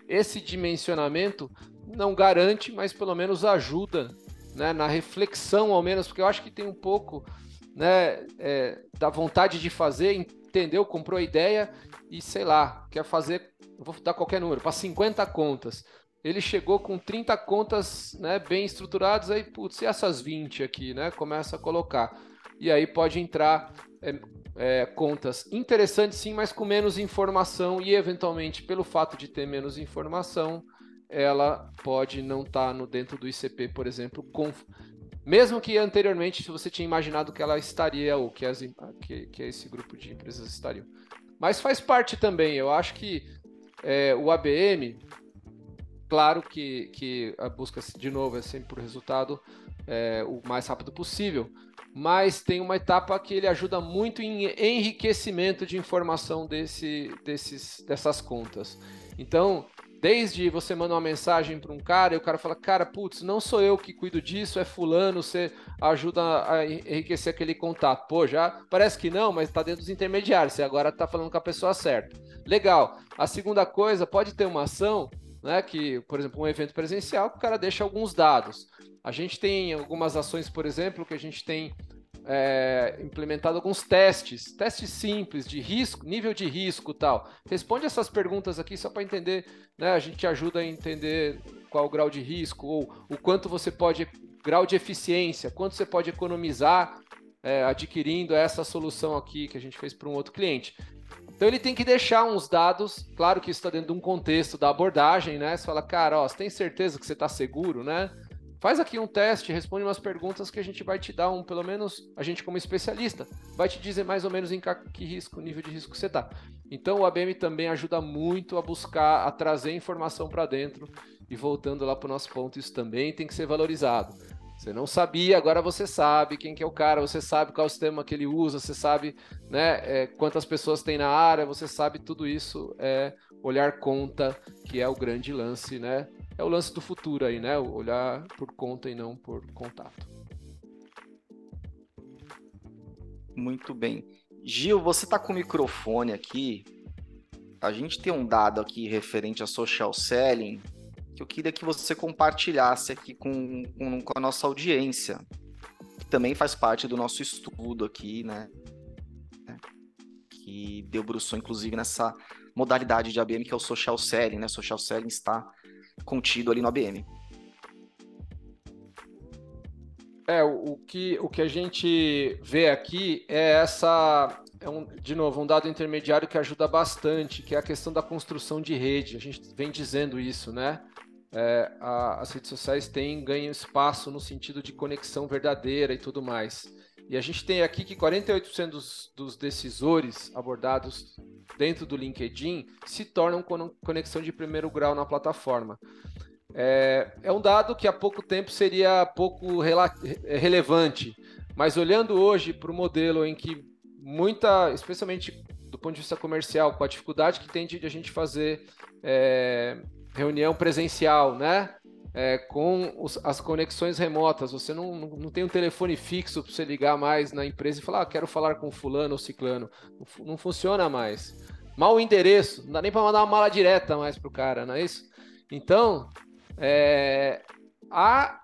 esse dimensionamento não garante, mas pelo menos ajuda né, na reflexão, ao menos, porque eu acho que tem um pouco né, é, da vontade de fazer, entendeu, comprou a ideia e sei lá, quer fazer, vou dar qualquer número, para 50 contas. Ele chegou com 30 contas né, bem estruturadas, aí, putz, e essas 20 aqui, né? Começa a colocar. E aí pode entrar é, é, contas interessantes sim, mas com menos informação e eventualmente pelo fato de ter menos informação, ela pode não estar tá no dentro do ICP, por exemplo, com mesmo que anteriormente você tinha imaginado que ela estaria ou que, as, que, que esse grupo de empresas estariam. Mas faz parte também. Eu acho que é, o ABM, claro que, que a busca de novo é sempre por resultado é, o mais rápido possível, mas tem uma etapa que ele ajuda muito em enriquecimento de informação desse, desses, dessas contas. Então, desde você manda uma mensagem para um cara e o cara fala, cara, putz, não sou eu que cuido disso, é fulano, você ajuda a enriquecer aquele contato. Pô, já parece que não, mas está dentro dos intermediários, você agora está falando com a pessoa certa. Legal. A segunda coisa, pode ter uma ação, né, que, por exemplo, um evento presencial, que o cara deixa alguns dados. A gente tem algumas ações, por exemplo, que a gente tem é, implementado alguns testes, testes simples de risco, nível de risco tal. Responde essas perguntas aqui só para entender, né? A gente ajuda a entender qual o grau de risco ou o quanto você pode, grau de eficiência, quanto você pode economizar é, adquirindo essa solução aqui que a gente fez para um outro cliente. Então ele tem que deixar uns dados, claro que isso está dentro de um contexto da abordagem, né? Você fala, cara, ó, você tem certeza que você está seguro, né? Faz aqui um teste, responde umas perguntas que a gente vai te dar um, pelo menos, a gente como especialista, vai te dizer mais ou menos em que risco, nível de risco você está. Então o ABM também ajuda muito a buscar, a trazer informação para dentro e voltando lá para o nosso ponto, isso também tem que ser valorizado. Você não sabia, agora você sabe quem que é o cara, você sabe qual sistema que ele usa, você sabe né, é, quantas pessoas tem na área, você sabe tudo isso, é olhar conta, que é o grande lance, né? É o lance do futuro aí, né? Olhar por conta e não por contato. Muito bem. Gil, você está com o microfone aqui. A gente tem um dado aqui referente a social selling que eu queria que você compartilhasse aqui com, com, com a nossa audiência, que também faz parte do nosso estudo aqui, né? Que debruçou, inclusive, nessa modalidade de ABM que é o social selling, né? Social selling está contido ali no ABM. É, o, que, o que a gente vê aqui é essa, é um, de novo, um dado intermediário que ajuda bastante, que é a questão da construção de rede. A gente vem dizendo isso, né? É, a, as redes sociais têm ganho espaço no sentido de conexão verdadeira e tudo mais. E a gente tem aqui que 48% dos, dos decisores abordados dentro do LinkedIn se tornam conexão de primeiro grau na plataforma. É, é um dado que há pouco tempo seria pouco relevante, mas olhando hoje para o modelo em que muita, especialmente do ponto de vista comercial, com a dificuldade que tem de a gente fazer é, reunião presencial, né? É, com os, as conexões remotas. Você não, não, tem um telefone fixo para você ligar mais na empresa e falar, ah, quero falar com fulano ou ciclano. Não, não funciona mais. Mal o endereço, não dá nem para mandar uma mala direta mais pro cara, não é isso? Então, é, a,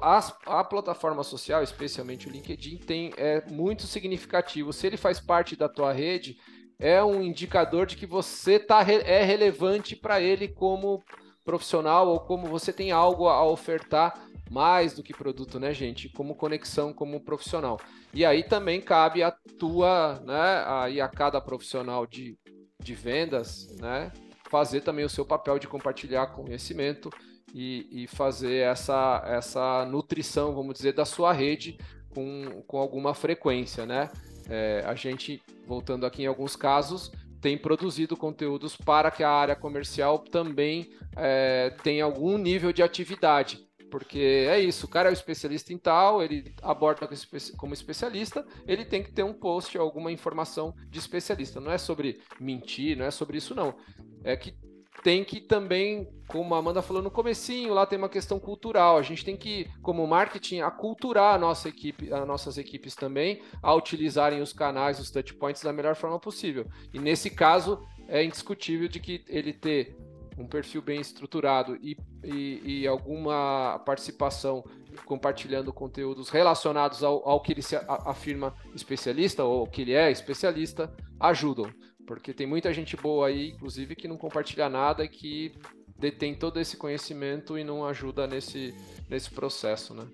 a, a, plataforma social, especialmente o LinkedIn, tem, é muito significativo. Se ele faz parte da tua rede, é um indicador de que você tá, é relevante para ele como profissional ou como você tem algo a ofertar mais do que produto, né, gente? Como conexão, como profissional. E aí também cabe a tua, né, aí a cada profissional de, de vendas, né, fazer também o seu papel de compartilhar conhecimento e, e fazer essa, essa nutrição, vamos dizer, da sua rede com, com alguma frequência, né? É, a gente, voltando aqui em alguns casos, tem produzido conteúdos para que a área comercial também é, tenha algum nível de atividade. Porque é isso, o cara é o especialista em tal, ele aborda como especialista, ele tem que ter um post, alguma informação de especialista. Não é sobre mentir, não é sobre isso, não. É que tem que também, como a Amanda falou no comecinho, lá tem uma questão cultural. A gente tem que, como marketing, aculturar a nossa equipe, as nossas equipes também a utilizarem os canais, os touchpoints da melhor forma possível. E nesse caso, é indiscutível de que ele ter um perfil bem estruturado e, e, e alguma participação compartilhando conteúdos relacionados ao, ao que ele se afirma especialista ou que ele é especialista ajudam. Porque tem muita gente boa aí, inclusive, que não compartilha nada e que detém todo esse conhecimento e não ajuda nesse, nesse processo, né?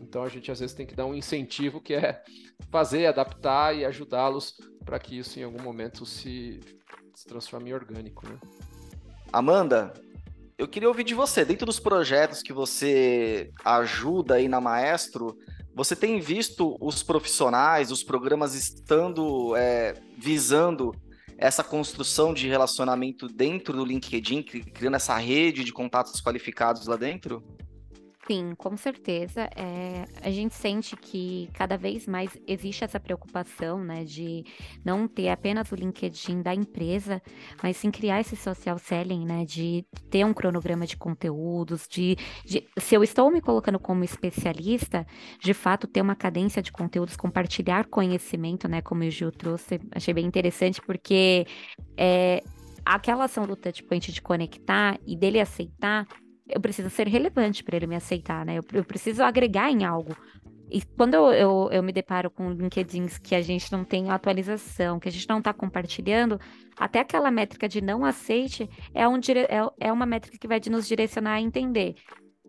Então a gente às vezes tem que dar um incentivo que é fazer, adaptar e ajudá-los para que isso em algum momento se, se transforme em orgânico, né? Amanda, eu queria ouvir de você, dentro dos projetos que você ajuda aí na Maestro, você tem visto os profissionais, os programas estando é, visando essa construção de relacionamento dentro do LinkedIn, criando essa rede de contatos qualificados lá dentro? Sim, com certeza. É, a gente sente que cada vez mais existe essa preocupação, né, de não ter apenas o LinkedIn da empresa, mas sim criar esse social selling, né, de ter um cronograma de conteúdos, de, de se eu estou me colocando como especialista, de fato ter uma cadência de conteúdos, compartilhar conhecimento, né, como o Gil trouxe, achei bem interessante porque é, aquela ação do touchpoint de conectar e dele aceitar eu preciso ser relevante para ele me aceitar, né? Eu, eu, preciso agregar em algo. E quando eu, eu, eu me deparo com LinkedIns que a gente não tem atualização, que a gente não está compartilhando, até aquela métrica de não aceite é, um, é, é uma métrica que vai nos direcionar a entender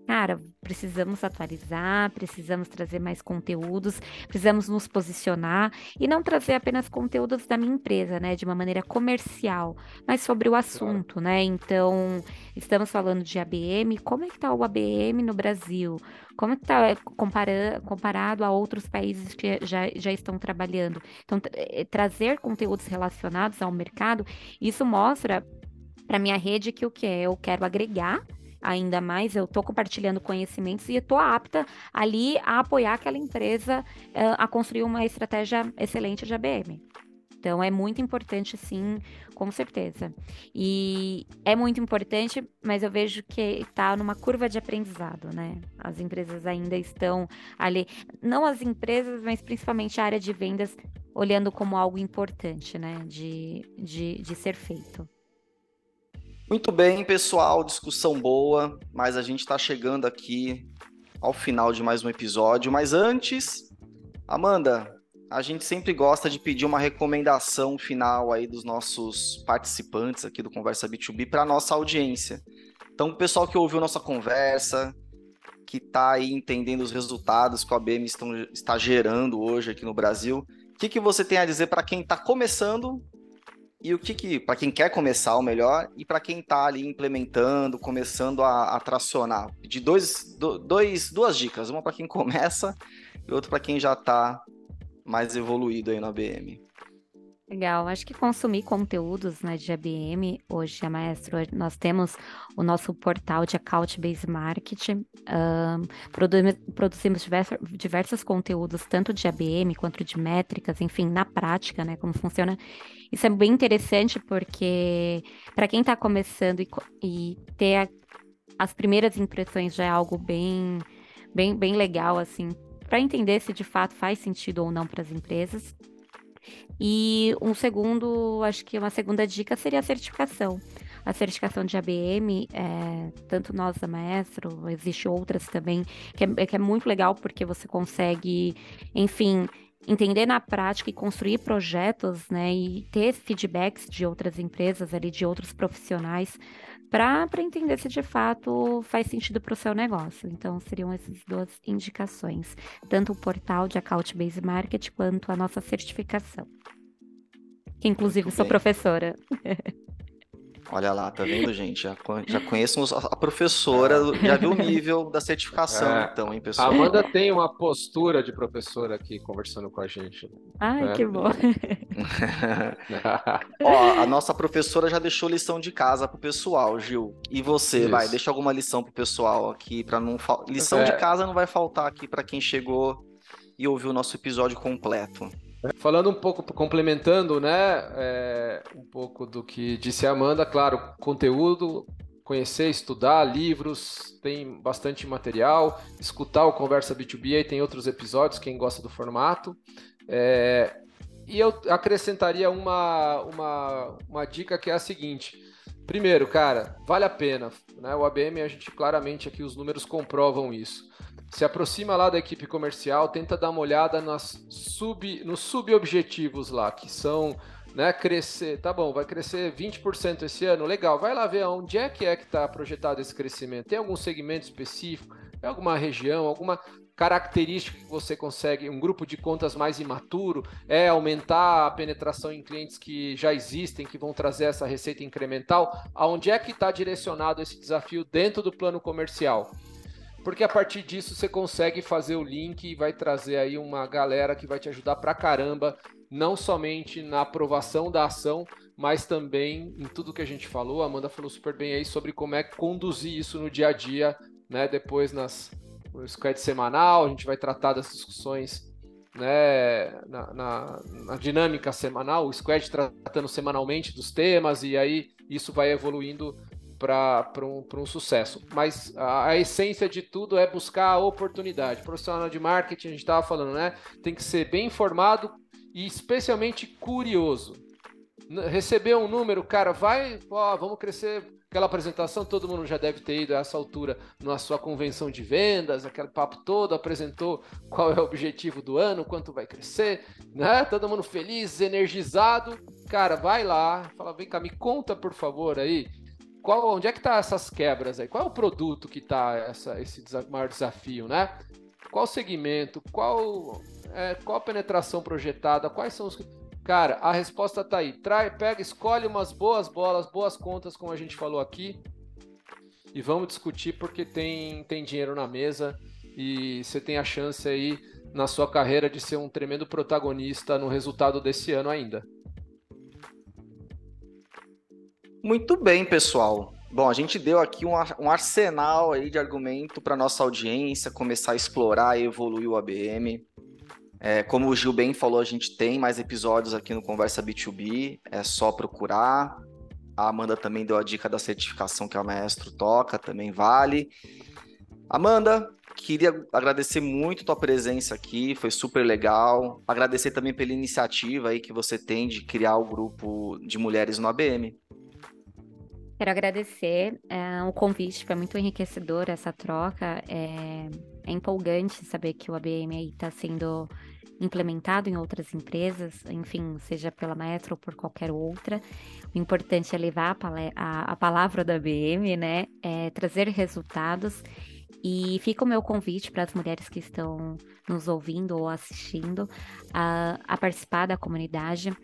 cara, precisamos atualizar, precisamos trazer mais conteúdos, precisamos nos posicionar e não trazer apenas conteúdos da minha empresa, né, de uma maneira comercial, mas sobre o assunto, né? Então, estamos falando de ABM, como é que está o ABM no Brasil? Como é que está comparado, comparado a outros países que já, já estão trabalhando? Então, eh, trazer conteúdos relacionados ao mercado, isso mostra para minha rede que o que é? Eu quero agregar ainda mais, eu estou compartilhando conhecimentos e estou apta ali a apoiar aquela empresa uh, a construir uma estratégia excelente de ABM. Então é muito importante, sim, com certeza. E é muito importante, mas eu vejo que está numa curva de aprendizado, né? As empresas ainda estão ali, não as empresas, mas principalmente a área de vendas, olhando como algo importante, né? De, de, de ser feito. Muito bem, pessoal, discussão boa, mas a gente está chegando aqui ao final de mais um episódio. Mas antes, Amanda, a gente sempre gosta de pedir uma recomendação final aí dos nossos participantes aqui do Conversa B2B para nossa audiência. Então, o pessoal que ouviu nossa conversa, que está aí entendendo os resultados que a BM estão, está gerando hoje aqui no Brasil, o que, que você tem a dizer para quem está começando e o que, que para quem quer começar o melhor e para quem está ali implementando, começando a, a tracionar, de dois, do, dois, duas dicas, uma para quem começa e outra para quem já está mais evoluído aí na BM. Legal, acho que consumir conteúdos né, de ABM, hoje a Maestro, nós temos o nosso portal de Account Based Marketing, um, produzimos diversos, diversos conteúdos, tanto de ABM quanto de métricas, enfim, na prática, né, como funciona. Isso é bem interessante porque, para quem está começando e, e ter a, as primeiras impressões já é algo bem, bem, bem legal, assim, para entender se de fato faz sentido ou não para as empresas. E um segundo, acho que uma segunda dica seria a certificação. A certificação de ABM, é, tanto nós da Maestro, existe outras também, que é, que é muito legal porque você consegue, enfim, entender na prática e construir projetos, né, e ter feedbacks de outras empresas ali, de outros profissionais, para entender se de fato faz sentido para o seu negócio. Então, seriam essas duas indicações, tanto o portal de Account Based Market quanto a nossa certificação. Que inclusive sou professora. Olha lá, tá vendo, gente? Já, já conheço a professora, já viu o nível da certificação, é, então, hein, pessoal? A Amanda tem uma postura de professora aqui conversando com a gente. Ai, né? que bom. Ó, a nossa professora já deixou lição de casa pro pessoal, Gil. E você, Isso. vai, deixa alguma lição pro pessoal aqui, para não. Lição é. de casa não vai faltar aqui para quem chegou e ouviu o nosso episódio completo. Falando um pouco, complementando, né, é, um pouco do que disse a Amanda, claro, conteúdo, conhecer, estudar livros, tem bastante material, escutar o Conversa B2B, aí tem outros episódios, quem gosta do formato. É, e eu acrescentaria uma, uma, uma dica que é a seguinte. Primeiro, cara, vale a pena. Né? O ABM, a gente claramente aqui, os números comprovam isso. Se aproxima lá da equipe comercial, tenta dar uma olhada nas sub, nos subobjetivos lá, que são né, crescer, tá bom, vai crescer 20% esse ano, legal, vai lá ver onde é que é que está projetado esse crescimento. Tem algum segmento específico, é alguma região, alguma característica que você consegue, um grupo de contas mais imaturo, é aumentar a penetração em clientes que já existem, que vão trazer essa receita incremental, aonde é que está direcionado esse desafio dentro do plano comercial? Porque a partir disso você consegue fazer o link e vai trazer aí uma galera que vai te ajudar pra caramba não somente na aprovação da ação, mas também em tudo que a gente falou. A Amanda falou super bem aí sobre como é conduzir isso no dia a dia, né? Depois nas, no squad semanal, a gente vai tratar das discussões né, na, na, na, dinâmica semanal, o squad tratando semanalmente dos temas, e aí isso vai evoluindo para um, um sucesso. Mas a, a, essência de tudo é buscar a oportunidade. Profissional de marketing, a gente estava falando, né? Tem que ser bem informado, e especialmente curioso. Receber um número, cara, vai, ó, vamos crescer. Aquela apresentação, todo mundo já deve ter ido a essa altura na sua convenção de vendas, aquele papo todo, apresentou qual é o objetivo do ano, quanto vai crescer, né? Todo mundo feliz, energizado. Cara, vai lá, fala, vem cá, me conta, por favor, aí, qual, onde é que tá essas quebras aí? Qual é o produto que tá essa, esse maior desafio, né? Qual segmento? Qual é, qual a penetração projetada, quais são os. Cara, a resposta tá aí. Trai, pega, escolhe umas boas bolas, boas contas, como a gente falou aqui, e vamos discutir porque tem, tem dinheiro na mesa e você tem a chance aí na sua carreira de ser um tremendo protagonista no resultado desse ano ainda. Muito bem, pessoal. Bom, a gente deu aqui um, um arsenal aí de argumento para nossa audiência começar a explorar e evoluir o ABM. É, como o Gil bem falou, a gente tem mais episódios aqui no Conversa B2B, é só procurar. A Amanda também deu a dica da certificação que a Maestro toca, também vale. Amanda, queria agradecer muito tua presença aqui, foi super legal. Agradecer também pela iniciativa aí que você tem de criar o grupo de mulheres no ABM. Quero agradecer é, o convite, foi muito enriquecedor essa troca. É, é empolgante saber que o ABM está sendo implementado em outras empresas, enfim, seja pela Maestro ou por qualquer outra. O importante é levar a, a, a palavra da ABM, né? É trazer resultados. E fica o meu convite para as mulheres que estão nos ouvindo ou assistindo a, a participar da comunidade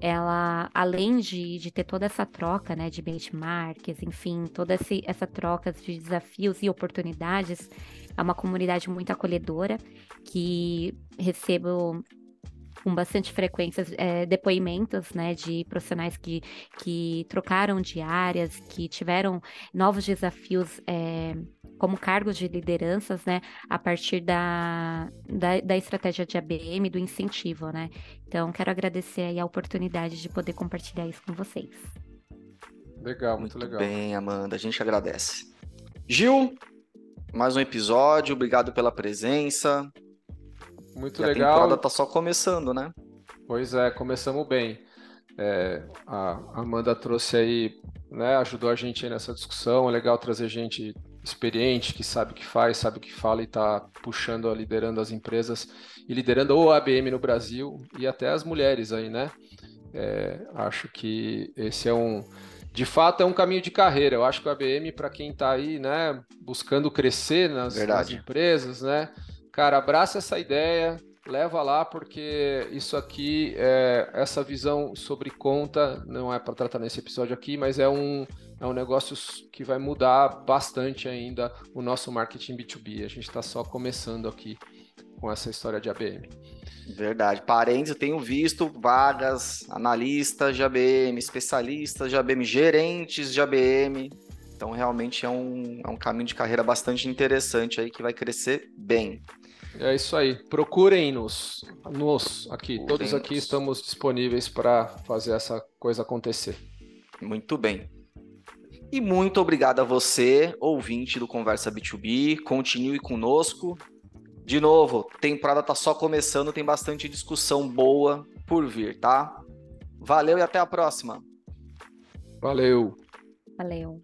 ela, além de, de ter toda essa troca, né, de benchmarks, enfim, toda esse, essa troca de desafios e oportunidades, é uma comunidade muito acolhedora, que recebo com bastante frequência é, depoimentos né, de profissionais que, que trocaram de áreas, que tiveram novos desafios é, como cargos de lideranças, né, a partir da, da, da, estratégia de ABM, do incentivo, né. Então, quero agradecer aí a oportunidade de poder compartilhar isso com vocês. Legal, muito, muito legal. bem, Amanda, a gente agradece. Gil, mais um episódio, obrigado pela presença. Muito e legal. A temporada tá só começando, né? Pois é, começamos bem. É, a Amanda trouxe aí, né, ajudou a gente aí nessa discussão. É legal trazer gente experiente, que sabe o que faz, sabe o que fala e está puxando, liderando as empresas e liderando o ABM no Brasil e até as mulheres aí, né? É, acho que esse é um, de fato, é um caminho de carreira. Eu acho que o ABM, para quem está aí, né, buscando crescer nas, nas empresas, né, Cara, abraça essa ideia, leva lá, porque isso aqui, é, essa visão sobre conta, não é para tratar nesse episódio aqui, mas é um, é um negócio que vai mudar bastante ainda o nosso marketing B2B. A gente está só começando aqui com essa história de ABM. Verdade. Parênteses, eu tenho visto vagas, analistas de ABM, especialistas de ABM, gerentes de ABM. Então, realmente é um, é um caminho de carreira bastante interessante aí que vai crescer bem. É isso aí. Procurem-nos. Nos aqui. Todos aqui estamos disponíveis para fazer essa coisa acontecer. Muito bem. E muito obrigado a você, ouvinte do Conversa B2B. Continue conosco. De novo, temporada tá só começando, tem bastante discussão boa por vir, tá? Valeu e até a próxima. Valeu. Valeu.